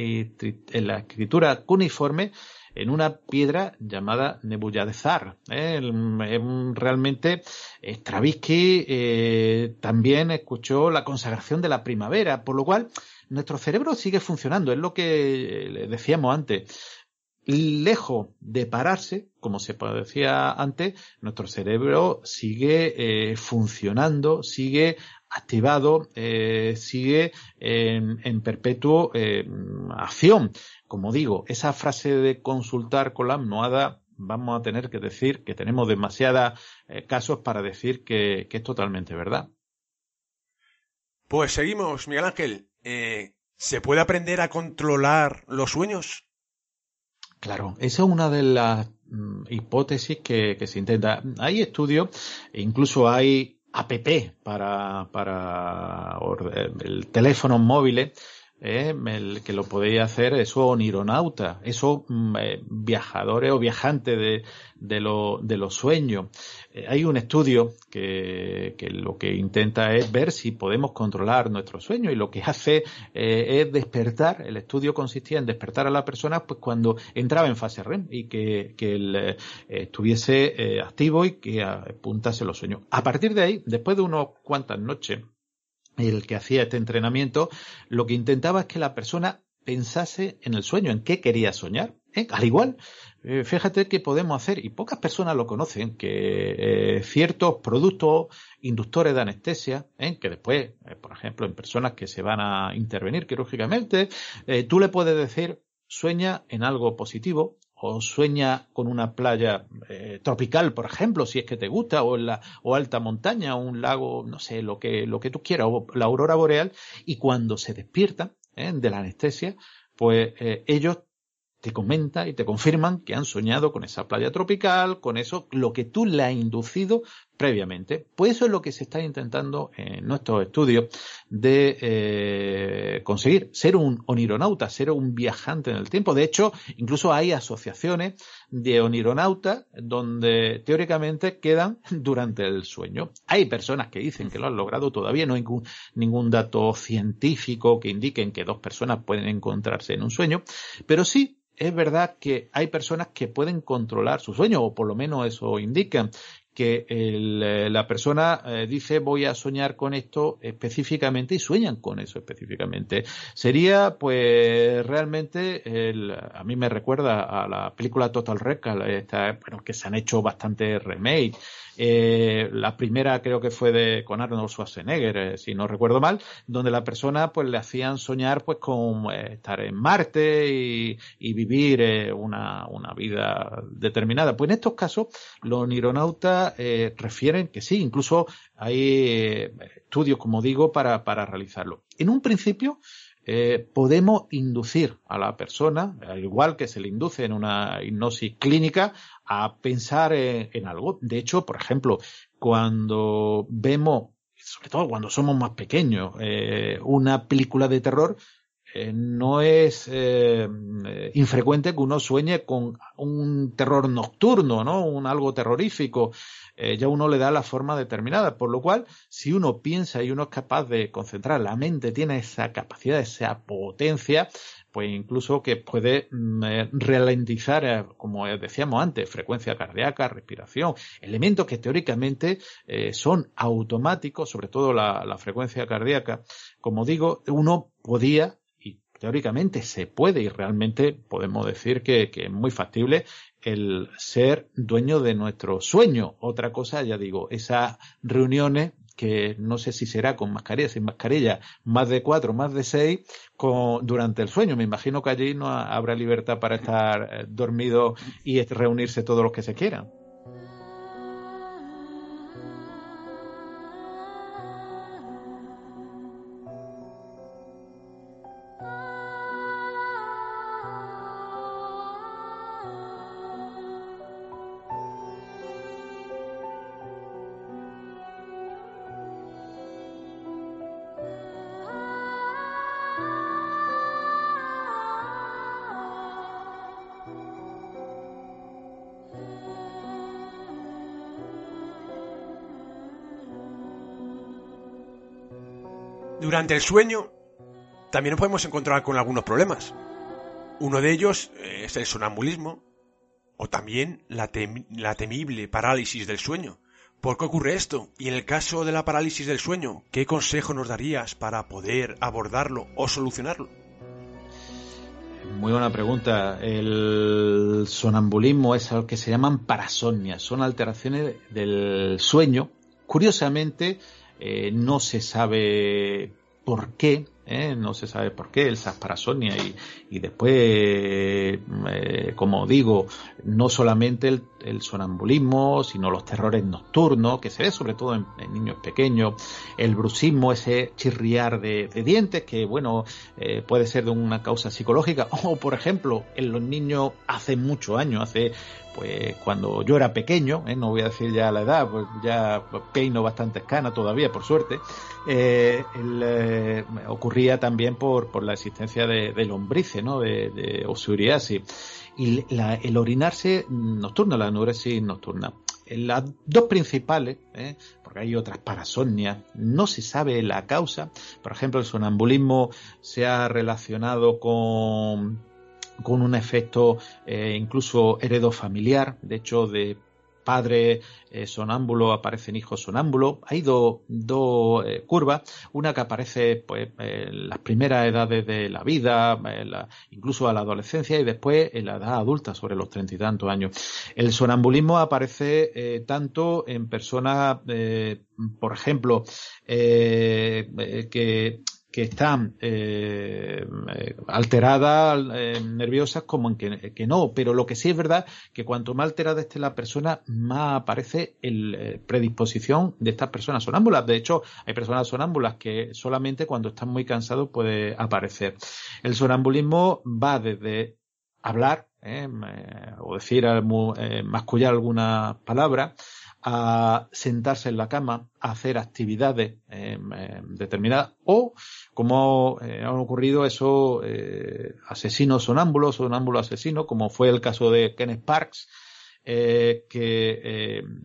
la escritura cuneiforme en una piedra llamada Nebulla de Zar. ¿eh? Realmente Stravinsky también escuchó la consagración de la primavera, por lo cual nuestro cerebro sigue funcionando, es lo que decíamos antes lejos de pararse, como se decía antes, nuestro cerebro sigue eh, funcionando, sigue activado, eh, sigue en, perpetuo eh, acción. Como digo, esa frase de consultar con la almohada, vamos a tener que decir que tenemos demasiados casos para decir que, es totalmente verdad. Pues seguimos, Miguel Ángel. ¿Se puede aprender a controlar los sueños? Claro, esa es una de las mm, hipótesis que, se intenta. Hay estudios, e incluso hay app para, para el teléfono móviles eh, el que lo podéis hacer eso onironauta, esos mm, eh, viajadores o viajantes de, de, lo, de los sueños. Eh, hay un estudio que, que, lo que intenta es ver si podemos controlar nuestro sueño y lo que hace eh, es despertar, el estudio consistía en despertar a la persona pues cuando entraba en fase REM y que, que eh, estuviese activo y que apuntase los sueños. A partir de ahí, después de unas cuantas noches el que hacía este entrenamiento, lo que intentaba es que la persona pensase en el sueño, en qué quería soñar. ¿eh? Al igual, eh, fíjate que podemos hacer, y pocas personas lo conocen, que eh, ciertos productos inductores de anestesia, que después, por ejemplo, en personas que se van a intervenir quirúrgicamente, tú le puedes decir, sueña en algo positivo, o sueña con una playa eh, tropical, por ejemplo, si es que te gusta, o en la o alta montaña, o un lago, no sé, lo que lo que tú quieras, o la aurora boreal, y cuando se despiertan ¿eh? de la anestesia, pues eh, ellos te comentan y te confirman que han soñado con esa playa tropical, con eso, lo que tú le has inducido previamente. Pues eso es lo que se está intentando en nuestros estudios de eh, conseguir, ser un onironauta, ser un viajante en el tiempo. De hecho, incluso hay asociaciones de onironautas donde teóricamente quedan durante el sueño. Hay personas que dicen que lo han logrado, todavía no hay ningún, dato científico que indiquen que dos personas pueden encontrarse en un sueño, pero sí es verdad que hay personas que pueden controlar su sueño, o por lo menos eso indican, que eh, la persona eh, dice voy a soñar con esto específicamente y sueñan con eso específicamente. Sería pues realmente, a mí me recuerda a la película Total Recall, bueno, que se han hecho bastante remake eh, la primera creo que fue de con Arnold Schwarzenegger, eh, si no recuerdo mal, donde la persona pues le hacían soñar pues con eh, estar en Marte y, vivir una, una, vida determinada. Pues en estos casos los nironautas refieren que sí, incluso hay estudios, como digo, para, para realizarlo. En un principio, eh, podemos inducir a la persona, al igual que se le induce en una hipnosis clínica, a pensar en, algo. De hecho, por ejemplo, cuando vemos, sobre todo cuando somos más pequeños, eh, una película de terror, eh, no es infrecuente que uno sueñe con un terror nocturno, ¿no? Un algo terrorífico. Eh, ya uno le da la forma determinada. Por lo cual, si uno piensa y uno es capaz de concentrar, la mente tiene esa capacidad, esa potencia, pues incluso que puede mm, eh, ralentizar, eh, como decíamos antes, frecuencia cardíaca, respiración, elementos que teóricamente son automáticos, sobre todo la, frecuencia cardíaca. Como digo, uno podía teóricamente se puede y realmente podemos decir que, que, es muy factible el ser dueño de nuestro sueño. Otra cosa, ya digo, esas reuniones que no sé si será con mascarilla, sin mascarilla, más de cuatro, más de seis, con, durante el sueño. Me imagino que allí no habrá libertad para estar eh, dormido y reunirse todos los que se quieran. Durante el sueño también nos podemos encontrar con algunos problemas. Uno de ellos es el sonambulismo o también la, temible parálisis del sueño. ¿Por qué ocurre esto? Y en el caso de la parálisis del sueño, ¿qué consejo nos darías para poder abordarlo o solucionarlo? Muy buena pregunta. El sonambulismo es algo que se llaman parasonias. Son alteraciones del sueño. Curiosamente, eh, no se sabe por qué, ¿eh? no se sabe por qué el Sasparasonia y, y después, eh, como digo, no solamente el, sonambulismo, sino los terrores nocturnos, que se ve sobre todo en, niños pequeños, el bruxismo, ese chirriar de, dientes, que bueno, eh, puede ser de una causa psicológica, o por ejemplo, en los niños hace muchos años, hace pues cuando yo era pequeño, ¿eh? no voy a decir ya la edad, pues ya peino bastante escana todavía, por suerte, eh, eh, ocurría también por, por la existencia de, lombrices, ¿no? de, de Y el orinarse nocturno, la enuresis nocturna. Las dos principales, porque hay otras parasonias, no se sabe la causa. Por ejemplo, el sonambulismo se ha relacionado con con un efecto eh, incluso heredofamiliar, de hecho de padre eh, sonámbulo aparecen hijos sonámbulos. Hay dos eh, curvas, una que aparece pues, en las primeras edades de la vida, incluso a la adolescencia y después en la edad adulta, sobre los treinta y tantos años. El sonambulismo aparece tanto en personas, por ejemplo, que que están eh, alteradas, eh, nerviosas, como en que, no. Pero lo que sí es verdad que cuanto más alterada esté la persona, más aparece el eh, predisposición de estas personas sonámbulas. De hecho, hay personas sonámbulas que solamente cuando están muy cansados puede aparecer. El sonambulismo va desde hablar o decir, mascullar alguna palabra, a sentarse en la cama, a hacer actividades em, em, determinadas, o como eh, han ocurrido esos eh, asesinos sonámbulos, sonámbulos asesinos, como fue el caso de Kenneth Parks, eh, que em,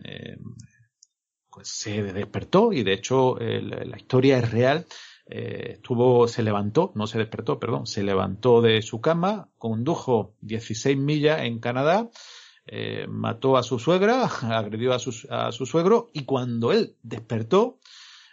pues se despertó y de hecho la historia es real. estuvo, se levantó, no se despertó, perdón, se levantó de su cama, condujo 16 millas en Canadá, eh, mató a su suegra, agredió a su, a su suegro y cuando él despertó,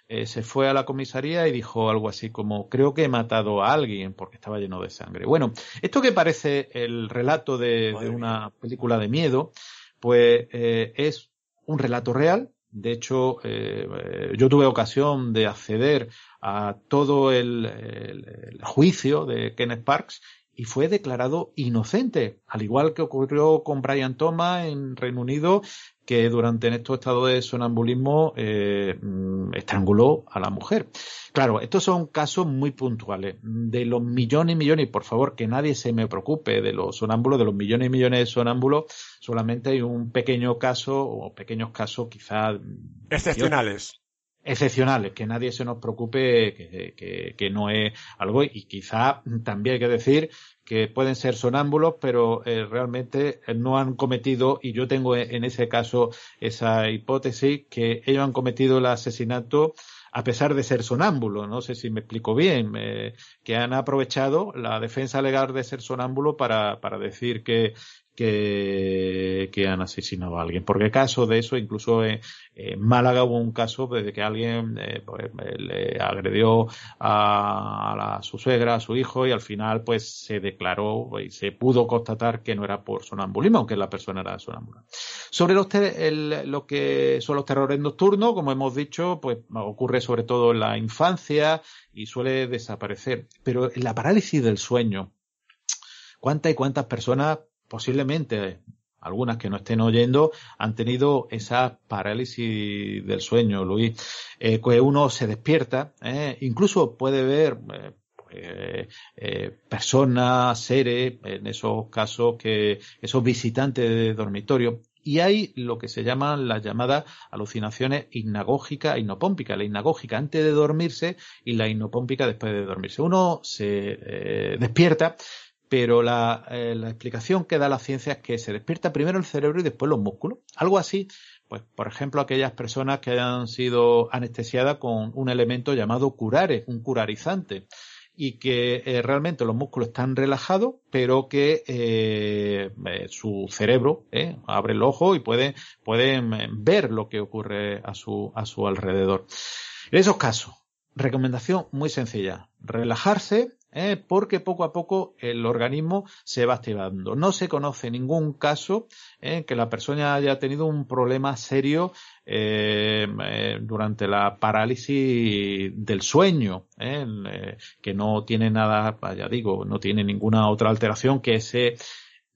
eh, se fue a la comisaría y dijo algo así como creo que he matado a alguien porque estaba lleno de sangre. Bueno, esto que parece el relato de, una película de miedo, pues eh, es un relato real. De hecho, yo tuve ocasión de acceder a todo el, el, juicio de Kenneth Parks y fue declarado inocente, al igual que ocurrió con Brian Thomas en Reino Unido, que durante estos estados de sonambulismo eh, mm, estranguló a la mujer. Claro, estos son casos muy puntuales. De los millones y millones, y por favor que nadie se me preocupe de los sonámbulos, de los millones y millones de sonámbulos, solamente hay un pequeño caso, o pequeños casos quizás... Excepcionales excepcionales, que nadie se nos preocupe que, que, no es algo y quizá también hay que decir que pueden ser sonámbulos, pero eh, realmente no han cometido, y yo tengo en ese caso esa hipótesis, que ellos han cometido el asesinato a pesar de ser sonámbulos, no sé si me explico bien, eh, que han aprovechado la defensa legal de ser sonámbulo para, para decir que, que, han asesinado a alguien. Porque caso de eso, incluso en, Málaga hubo un caso de que alguien eh, pues, le agredió a, su suegra, a su hijo, y al final pues se declaró y se pudo constatar que no era por sonambulismo, aunque la persona era sonámbula. Sobre los lo que son los terrores nocturnos, como hemos dicho, pues ocurre sobre todo en la infancia y suele desaparecer. Pero en la parálisis del sueño, ¿cuántas y cuántas personas posiblemente algunas que no estén oyendo han tenido esa parálisis del sueño, Luis, eh, que uno se despierta, eh, incluso puede ver eh, eh, personas, seres, en esos casos que esos visitantes de dormitorio, y hay lo que se llaman las llamadas alucinaciones hipnagógicas e hipnopómpicas. La hipnagógica antes de dormirse y la hipnopómpica después de dormirse. Uno se despierta pero la, eh, la, explicación que da la ciencia es que se despierta primero el cerebro y después los músculos. Algo así, pues por ejemplo aquellas personas que hayan sido anestesiadas con un elemento llamado curare, un curarizante, y que eh, realmente los músculos están relajados, pero que eh, su cerebro abre el ojo y puede, pueden ver lo que ocurre a su, a su alrededor. En esos casos, recomendación muy sencilla, relajarse, ¿eh? porque poco a poco el organismo se va activando. No se conoce ningún caso en ¿eh? que la persona haya tenido un problema serio eh, durante la parálisis del sueño, que no tiene nada, ya digo, no tiene ninguna otra alteración que ese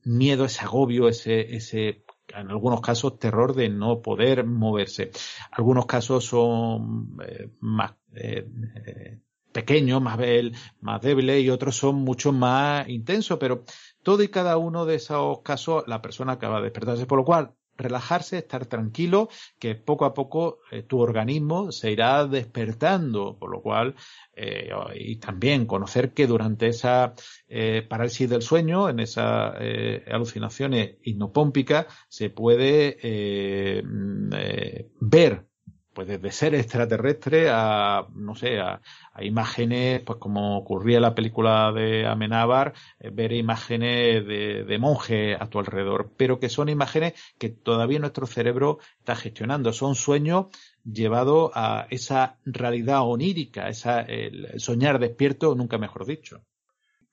miedo, ese agobio, ese, ese en algunos casos terror de no poder moverse. Algunos casos son más pequeños, más, más débiles y otros son mucho más intensos, pero todo y cada uno de esos casos la persona acaba de despertarse, por lo cual relajarse, estar tranquilo, que poco a poco eh, tu organismo se irá despertando, por lo cual, eh, y también conocer que durante esa eh, parálisis del sueño, en esas alucinaciones hipnopómpicas, se puede mm, ver pues desde ser extraterrestre a, no sé, a, imágenes, pues como ocurría en la película de Amenábar, eh, ver imágenes de, de monjes a tu alrededor, pero que son imágenes que todavía nuestro cerebro está gestionando, son sueños llevados a esa realidad onírica, esa, el soñar despierto, nunca mejor dicho.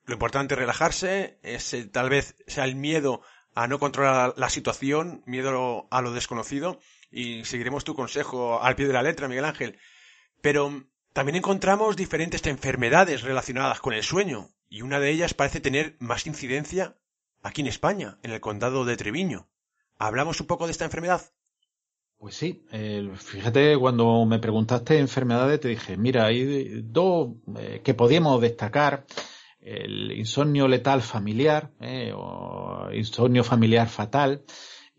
Lo importante es relajarse, es, tal vez sea el miedo a no controlar la situación, miedo a lo desconocido, y seguiremos tu consejo al pie de la letra, Miguel Ángel. Pero también encontramos diferentes enfermedades relacionadas con el sueño, y una de ellas parece tener más incidencia aquí en España, en el condado de Treviño. ¿Hablamos un poco de esta enfermedad? Pues sí, fíjate, cuando me preguntaste enfermedades, te dije, mira, hay dos eh, que podíamos destacar, el insomnio letal familiar, eh, o insomnio familiar fatal,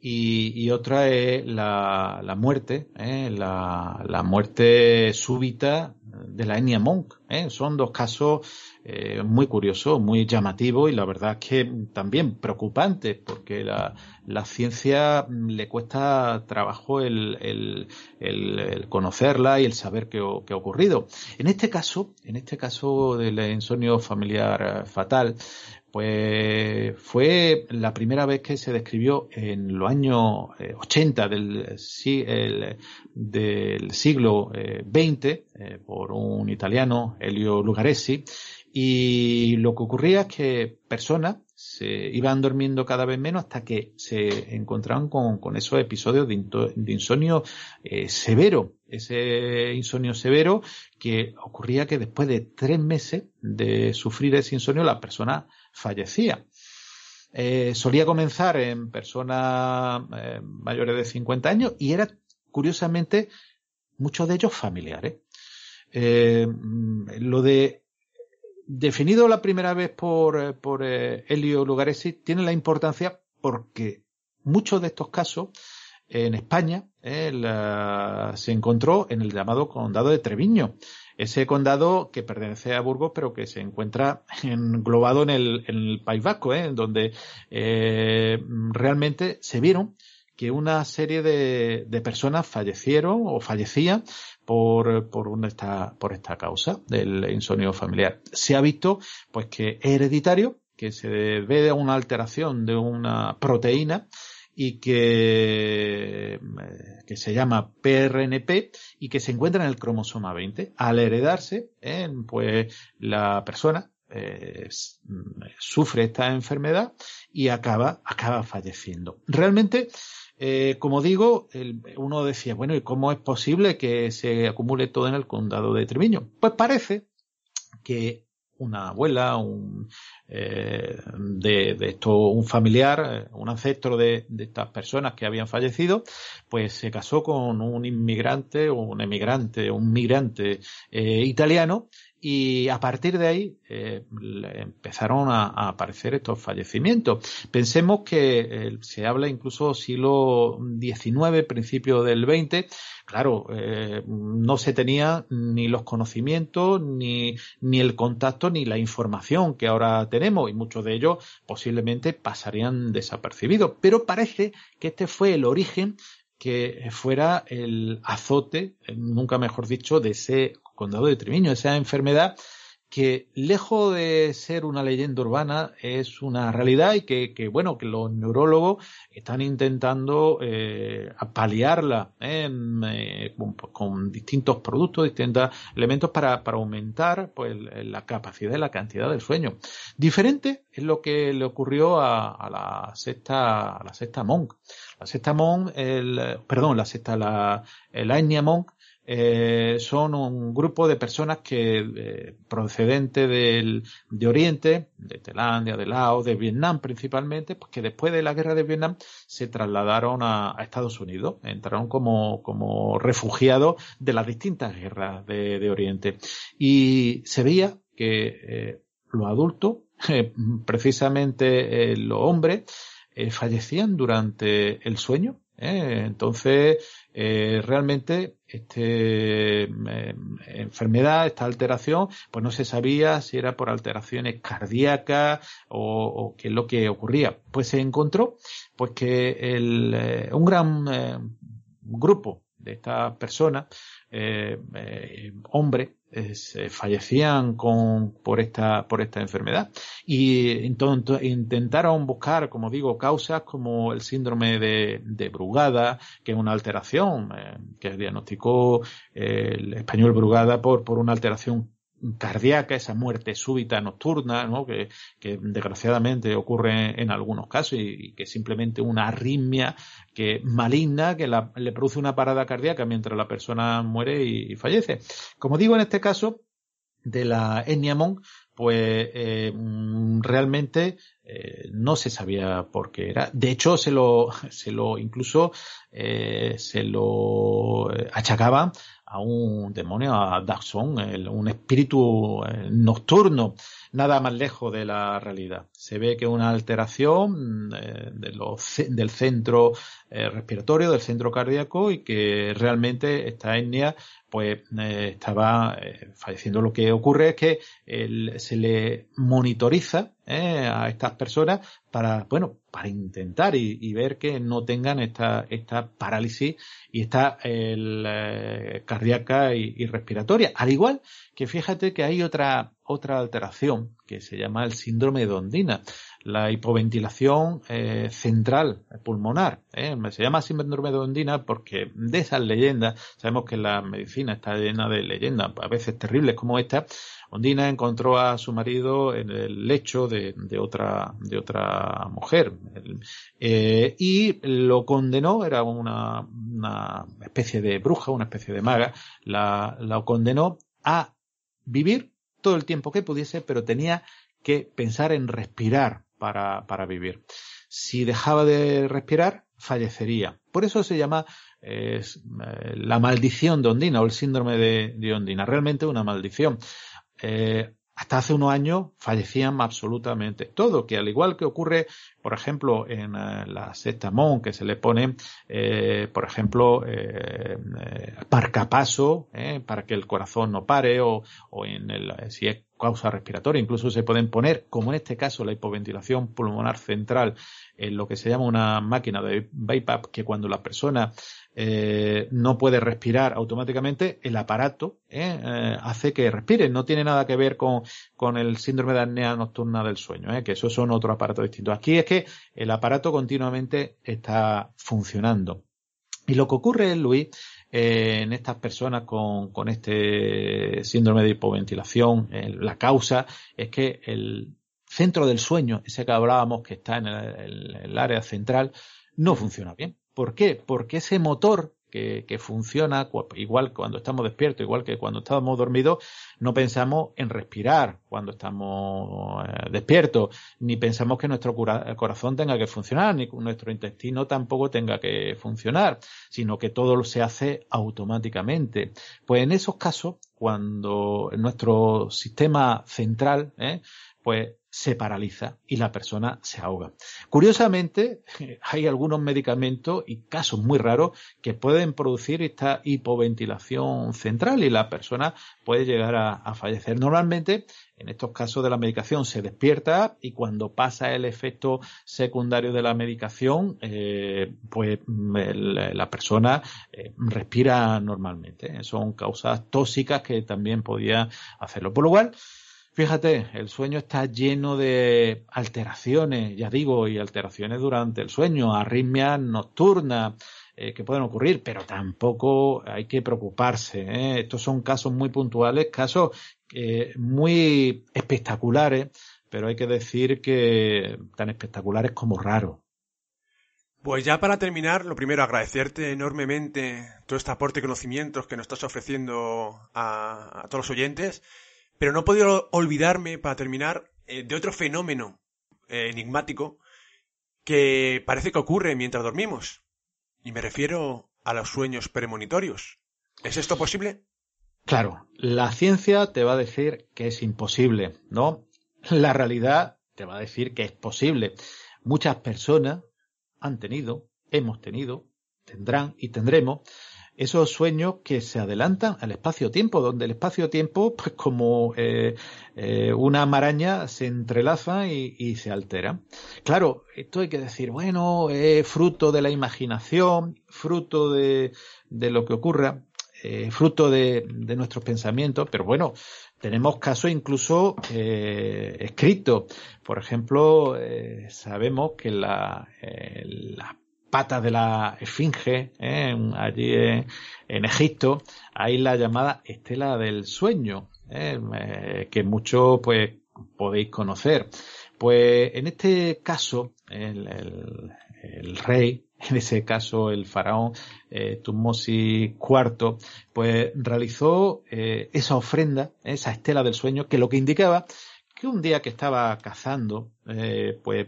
y, otra es la, la muerte, ¿eh? la, la, muerte súbita de la etnia Monk. ¿eh? Son dos casos eh, muy curiosos, muy llamativos y la verdad es que también preocupantes porque la, la ciencia le cuesta trabajo el, el, el, conocerla y el saber qué, qué, ha ocurrido. En este caso, en este caso del insomnio familiar fatal, pues fue la primera vez que se describió en los años 80 eh, del, siglo XX eh, eh, por un italiano, Elio Lugaresi, y lo que ocurría es que personas se iban durmiendo cada vez menos hasta que se encontraban con, esos episodios de, de insomnio severo. Ese insomnio severo que ocurría que después de tres meses de sufrir ese insomnio la persona fallecía. Eh, solía comenzar en personas eh, mayores de 50 años y era, curiosamente, muchos de ellos familiares. Eh, lo de definido la primera vez por, por Elio Lugaresi tiene la importancia porque muchos de estos casos en España se encontró en el llamado condado de Treviño ese condado que pertenece a Burgos, pero que se encuentra englobado en el, País Vasco, ¿eh? donde eh, realmente se vieron que una serie de, personas fallecieron o fallecían por, por, esta, por esta causa del insomnio familiar. Se ha visto pues que es hereditario, que se debe a una alteración de una proteína y que, eh, que se llama PRNP y que se encuentra en el cromosoma 20. Al heredarse, eh, pues la persona eh, sufre esta enfermedad y acaba, acaba falleciendo. Realmente, como digo, uno decía, bueno, ¿y cómo es posible que se acumule todo en el condado de Treviño? Pues parece que una abuela, un, eh, de, esto, un familiar, un ancestro de, estas personas que habían fallecido, pues se casó con un inmigrante o un emigrante, un migrante eh, italiano y a partir de ahí eh, empezaron a, aparecer estos fallecimientos. Pensemos que se habla incluso siglo XIX, principio del XX, claro, eh, no se tenía ni los conocimientos, ni, ni el contacto, ni la información que ahora tenemos, y muchos de ellos posiblemente pasarían desapercibidos. Pero parece que este fue el origen que fuera el azote, nunca mejor dicho, de ese condado de Treviño, esa enfermedad que lejos de ser una leyenda urbana es una realidad y que, bueno que los neurólogos están intentando eh, paliarla ¿eh? eh con, distintos productos distintos elementos para, para aumentar pues la capacidad y la cantidad del sueño diferente es lo que le ocurrió a, la sexta a la sexta monk la sexta monk el perdón la sexta la, la monk eh, son un grupo de personas que eh, procedente del, de Oriente, de Tailandia, de Laos, de Vietnam principalmente, pues que después de la guerra de Vietnam se trasladaron a, Estados Unidos, entraron como, como refugiados de las distintas guerras de, Oriente. Y se veía que eh, los adultos, precisamente los hombres, fallecían durante el sueño. Entonces, eh, realmente este eh, enfermedad, esta alteración, pues no se sabía si era por alteraciones cardíacas o, qué es lo que ocurría. Pues se encontró pues que el, eh, un gran grupo de estas personas, hombres, fallecían con, por esta, por esta enfermedad. Y entonces intentaron buscar, como digo, causas como el síndrome de, de Brugada, que es una alteración, eh, que diagnosticó el español Brugada por, por una alteración cardíaca, esa muerte súbita nocturna, ¿no? que, que desgraciadamente ocurre en algunos casos y, que simplemente una arritmia que maligna que le produce una parada cardíaca mientras la persona muere y, fallece. Como digo, en este caso de la etnia pues eh, realmente eh, no se sabía por qué era. De hecho, se lo, se lo incluso eh, se lo achacaba a un demonio, a Daxon, un espíritu nocturno. nada más lejos de la realidad. Se ve que una alteración eh, de del centro eh, respiratorio, del centro cardíaco y que realmente esta etnia pues eh, estaba falleciendo. Lo que ocurre es que se le monitoriza a estas personas para, bueno, para intentar y, ver que no tengan esta, esta parálisis y esta cardíaca y respiratoria. Al igual que fíjate que hay otra, otra alteración que se llama el síndrome de Ondina, la hipoventilación eh, central pulmonar. ¿eh? Se llama síndrome de Ondina porque de esas leyendas, sabemos que la medicina está llena de leyendas, a veces terribles como esta. Ondina encontró a su marido en el lecho de, otra, de otra mujer eh, y lo condenó, era una, una especie de bruja, una especie de maga, la, la condenó a vivir todo el tiempo que pudiese, pero tenía que pensar en respirar para, para vivir. Si dejaba de respirar, fallecería. Por eso se llama eh, la maldición de Ondina o el síndrome de, Ondina. Realmente una maldición. Eh, hasta hace unos años fallecían absolutamente todo, que al igual que ocurre, por ejemplo, en eh, la mon, que se le pone, eh, por ejemplo, eh, parcapaso, para que el corazón no pare, o, o en el, si es causa respiratoria, incluso se pueden poner, como en este caso, la hipoventilación pulmonar central, en lo que se llama una máquina de BiPAP, que cuando la persona eh, no puede respirar automáticamente, el aparato eh, eh, hace que respire. No tiene nada que ver con, con el síndrome de apnea nocturna del sueño, que eso son otros aparatos distintos. Aquí es que el aparato continuamente está funcionando. Y lo que ocurre, Luis, en estas personas con, con, este síndrome de hipoventilación, la causa es que el centro del sueño, ese que hablábamos que está en el área central, no funciona bien. ¿Por qué? Porque ese motor que, funciona igual cuando estamos despiertos, igual que cuando estamos dormidos, no pensamos en respirar cuando estamos eh, despiertos, ni pensamos que nuestro corazón tenga que funcionar, ni nuestro intestino tampoco tenga que funcionar, sino que todo se hace automáticamente. Pues en esos casos, cuando nuestro sistema central, ¿eh? pues se paraliza y la persona se ahoga. Curiosamente, hay algunos medicamentos y casos muy raros que pueden producir esta hipoventilación central y la persona puede llegar a, fallecer. Normalmente, en estos casos de la medicación se despierta y cuando pasa el efecto secundario de la medicación, eh, pues la persona eh, respira normalmente. Son causas tóxicas que también podía hacerlo. Por lo cual, Fíjate, el sueño está lleno de alteraciones, ya digo, y alteraciones durante el sueño, arritmias nocturnas eh, que pueden ocurrir, pero tampoco hay que preocuparse. ¿eh? Estos son casos muy puntuales, casos eh, muy espectaculares, pero hay que decir que tan espectaculares como raros. Pues ya para terminar, lo primero agradecerte enormemente todo este aporte de conocimientos que nos estás ofreciendo a, a todos los oyentes pero no he podido olvidarme, para terminar, eh, de otro fenómeno eh, enigmático que parece que ocurre mientras dormimos. Y me refiero a los sueños premonitorios. ¿Es esto posible? Claro, la ciencia te va a decir que es imposible, ¿no? La realidad te va a decir que es posible. Muchas personas han tenido, hemos tenido, tendrán y tendremos esos sueños que se adelantan al espacio-tiempo, donde el espacio-tiempo, pues como eh, eh, una maraña, se entrelaza y, se altera. Claro, esto hay que decir, bueno, es fruto de la imaginación, fruto de, lo que ocurra, eh, fruto de, nuestros pensamientos, pero bueno, tenemos casos incluso escritos. Por ejemplo, sabemos que la, la patas de la esfinge, ¿eh? allí en, Egipto, hay la llamada estela del sueño, ¿eh? que muchos pues podéis conocer. Pues en este caso, el, rey, en ese caso el faraón eh, Tutmosis IV, pues realizó eh, esa ofrenda, esa estela del sueño, que lo que indicaba que un día que estaba cazando, eh, pues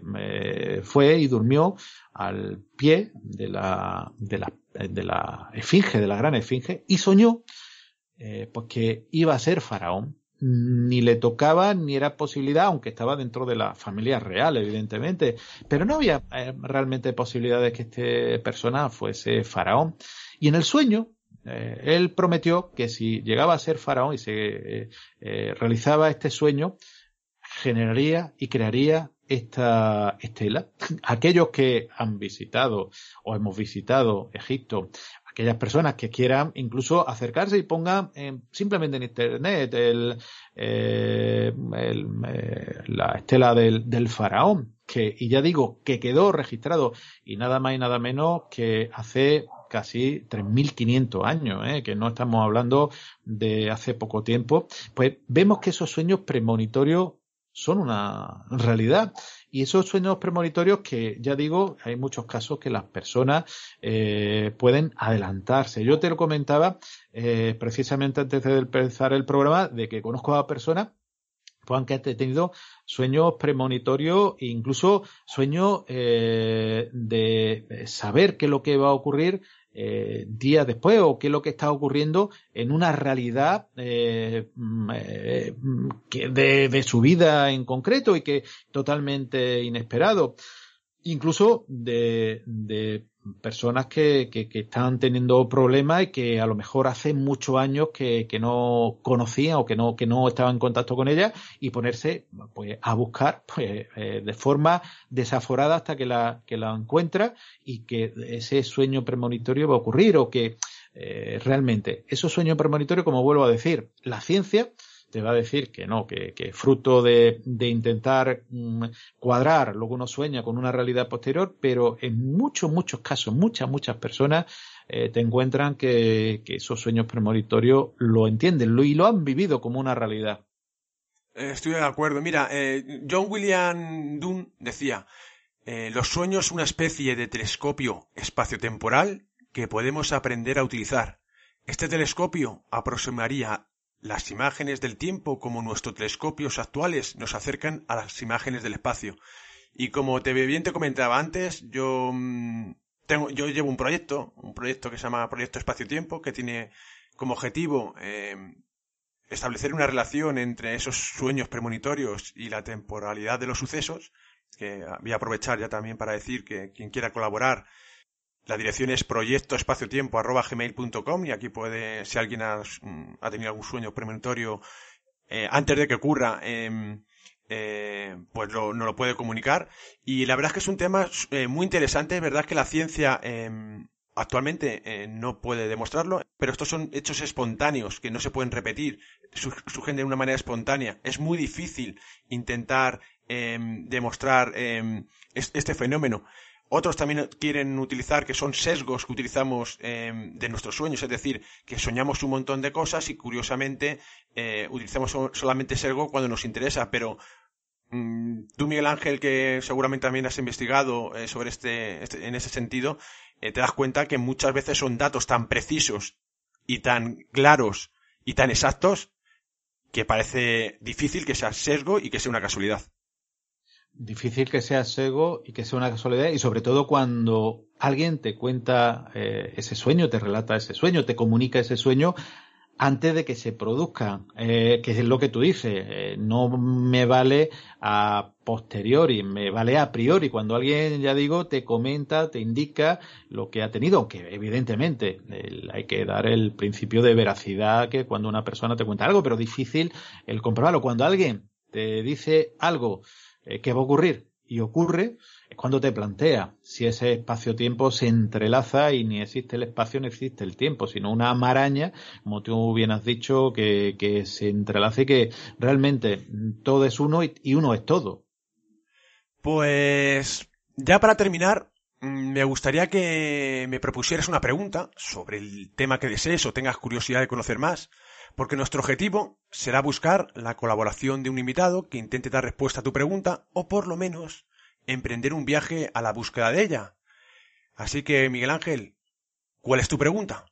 fue y durmió al pie de la, de la, de la esfinge, de la gran esfinge, y soñó eh, pues que iba a ser faraón. ni le tocaba ni era posibilidad, aunque estaba dentro de la familia real, evidentemente, pero no había eh, realmente posibilidad de que este persona fuese faraón. Y en el sueño, él prometió que si llegaba a ser faraón y se realizaba este sueño, generaría y crearía esta estela. Aquellos que han visitado o hemos visitado Egipto aquellas personas que quieran incluso acercarse y pongan simplemente en internet el, eh, eh, la estela del, faraón, que, y ya digo, que quedó registrado y nada más y nada menos que hace casi 3.500 años, ¿eh? que no estamos hablando de hace poco tiempo, pues vemos que esos sueños premonitorios son una realidad. Y esos sueños premonitorios que, ya digo, hay muchos casos que las personas eh, pueden adelantarse. Yo te lo comentaba eh, precisamente antes de empezar el programa de que conozco a personas pues, que han tenido sueños premonitorios e incluso sueños eh, de saber qué es lo que va a ocurrir eh, días después o qué es lo que está ocurriendo en una realidad eh, mm, eh, de, de, su vida en concreto y que totalmente inesperado. Incluso de personas que, que, están teniendo problemas y que a lo mejor hace muchos años que, que, no conocían o que no, que no estaban en contacto con ella y ponerse pues, a buscar pues, eh, de forma desaforada hasta que la, que la encuentra y que ese sueño premonitorio va a ocurrir o que eh, realmente esos sueños premonitorios, como vuelvo a decir, la ciencia te va a decir que no, que, que fruto de, intentar mm, cuadrar lo que uno sueña con una realidad posterior, pero en muchos, muchos casos, muchas, muchas personas eh, te encuentran que, que, esos sueños premonitorios lo entienden lo, y lo han vivido como una realidad. Eh, estoy de acuerdo. Mira, eh, John William Dunn decía, los sueños una especie de telescopio espaciotemporal que podemos aprender a utilizar. Este telescopio aproximaría las imágenes del tiempo como nuestros telescopios actuales nos acercan a las imágenes del espacio. Y como te bien te comentaba antes, yo mm, tengo, yo llevo un proyecto, un proyecto que se llama Proyecto Espacio-Tiempo, que tiene como objetivo eh, establecer una relación entre esos sueños premonitorios y la temporalidad de los sucesos, que voy a aprovechar ya también para decir que quien quiera colaborar la dirección es proyectoespaciotiempo.gmail.com y aquí puede, si alguien ha, tenido algún sueño premonitorio eh, antes de que ocurra, eh, eh, pues lo, no lo puede comunicar. Y la verdad es que es un tema eh, muy interesante. Es verdad que la ciencia em, actualmente eh, no puede demostrarlo, pero estos son hechos espontáneos que no se pueden repetir, surgen de una manera espontánea. Es muy difícil intentar em, demostrar em, este fenómeno. Otros también quieren utilizar que son sesgos que utilizamos eh, de nuestros sueños, es decir, que soñamos un montón de cosas y curiosamente eh, utilizamos solamente sesgo cuando nos interesa, pero mm, tú Miguel Ángel que seguramente también has investigado eh, sobre este, este, en ese sentido, eh, te das cuenta que muchas veces son datos tan precisos y tan claros y tan exactos que parece difícil que sea sesgo y que sea una casualidad difícil que sea sesgo y que sea una casualidad y sobre todo cuando alguien te cuenta eh, ese sueño, te relata ese sueño, te comunica ese sueño antes de que se produzca, eh, que es lo que tú dices, eh, no me vale a posteriori, me vale a priori, cuando alguien, ya digo, te comenta, te indica lo que ha tenido, aunque evidentemente hay que dar el principio de veracidad que cuando una persona te cuenta algo, pero difícil el comprobarlo. Cuando alguien te dice algo eh, ¿qué va a ocurrir? Y ocurre es cuando te plantea si ese espacio-tiempo se entrelaza y ni existe el espacio ni existe el tiempo, sino una maraña, como tú bien has dicho, que, que se entrelaza y que realmente todo es uno y, y uno es todo. Pues ya para terminar, mm, me gustaría que me propusieras una pregunta sobre el tema que desees o tengas curiosidad de conocer más porque nuestro objetivo será buscar la colaboración de un invitado que intente dar respuesta a tu pregunta o por lo menos emprender un viaje a la búsqueda de ella. Así que, Miguel Ángel, ¿cuál es tu pregunta?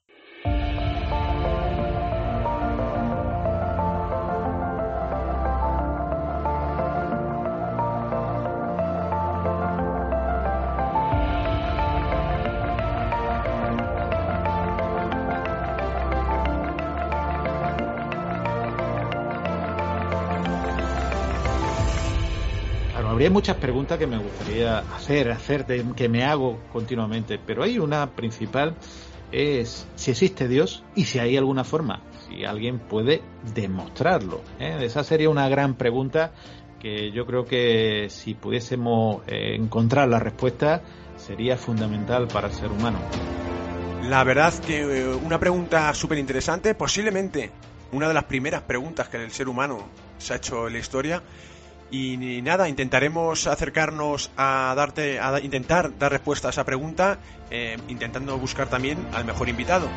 Habría muchas preguntas que me gustaría hacer, hacer, que me hago continuamente, pero hay una principal, es si existe Dios y si hay alguna forma, si alguien puede demostrarlo. ¿eh? Esa sería una gran pregunta que yo creo que si pudiésemos eh, encontrar la respuesta sería fundamental para el ser humano. La verdad que eh, una pregunta súper interesante, posiblemente una de las primeras preguntas que el ser humano se ha hecho en la historia. Y nada, intentaremos acercarnos a darte, a intentar dar respuesta a esa pregunta, eh, intentando buscar también al mejor invitado.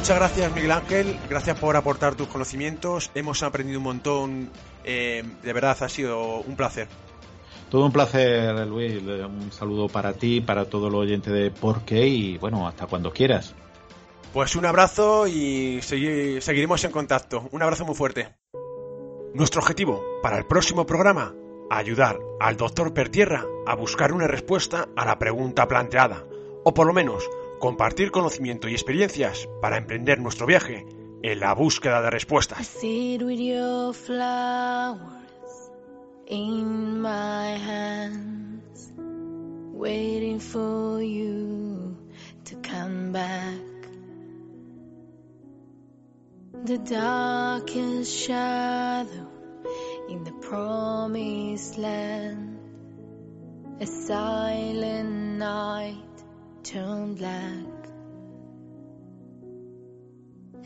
Muchas gracias Miguel Ángel, gracias por aportar tus conocimientos, hemos aprendido un montón, eh, de verdad ha sido un placer. Todo un placer, Luis. Un saludo para ti, para todo el oyente de Por qué y bueno, hasta cuando quieras. Pues un abrazo y seguiremos en contacto. Un abrazo muy fuerte. Nuestro objetivo para el próximo programa, ayudar al doctor Pertierra a buscar una respuesta a la pregunta planteada, o por lo menos compartir conocimiento y experiencias para emprender nuestro viaje en la búsqueda de respuestas. In my hands, waiting for you to come back. The darkest shadow in the promised land, a silent night turned black.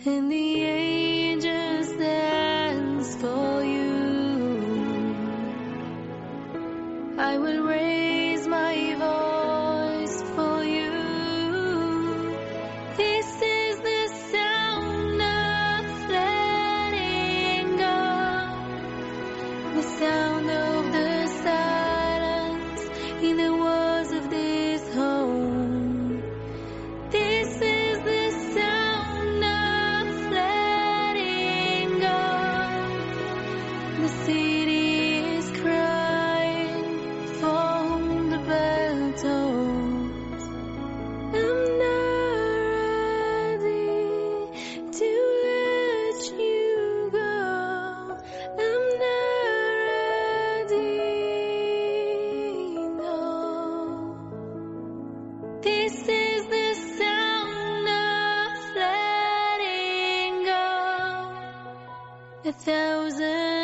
And the angels dance for you. I will raise a thousand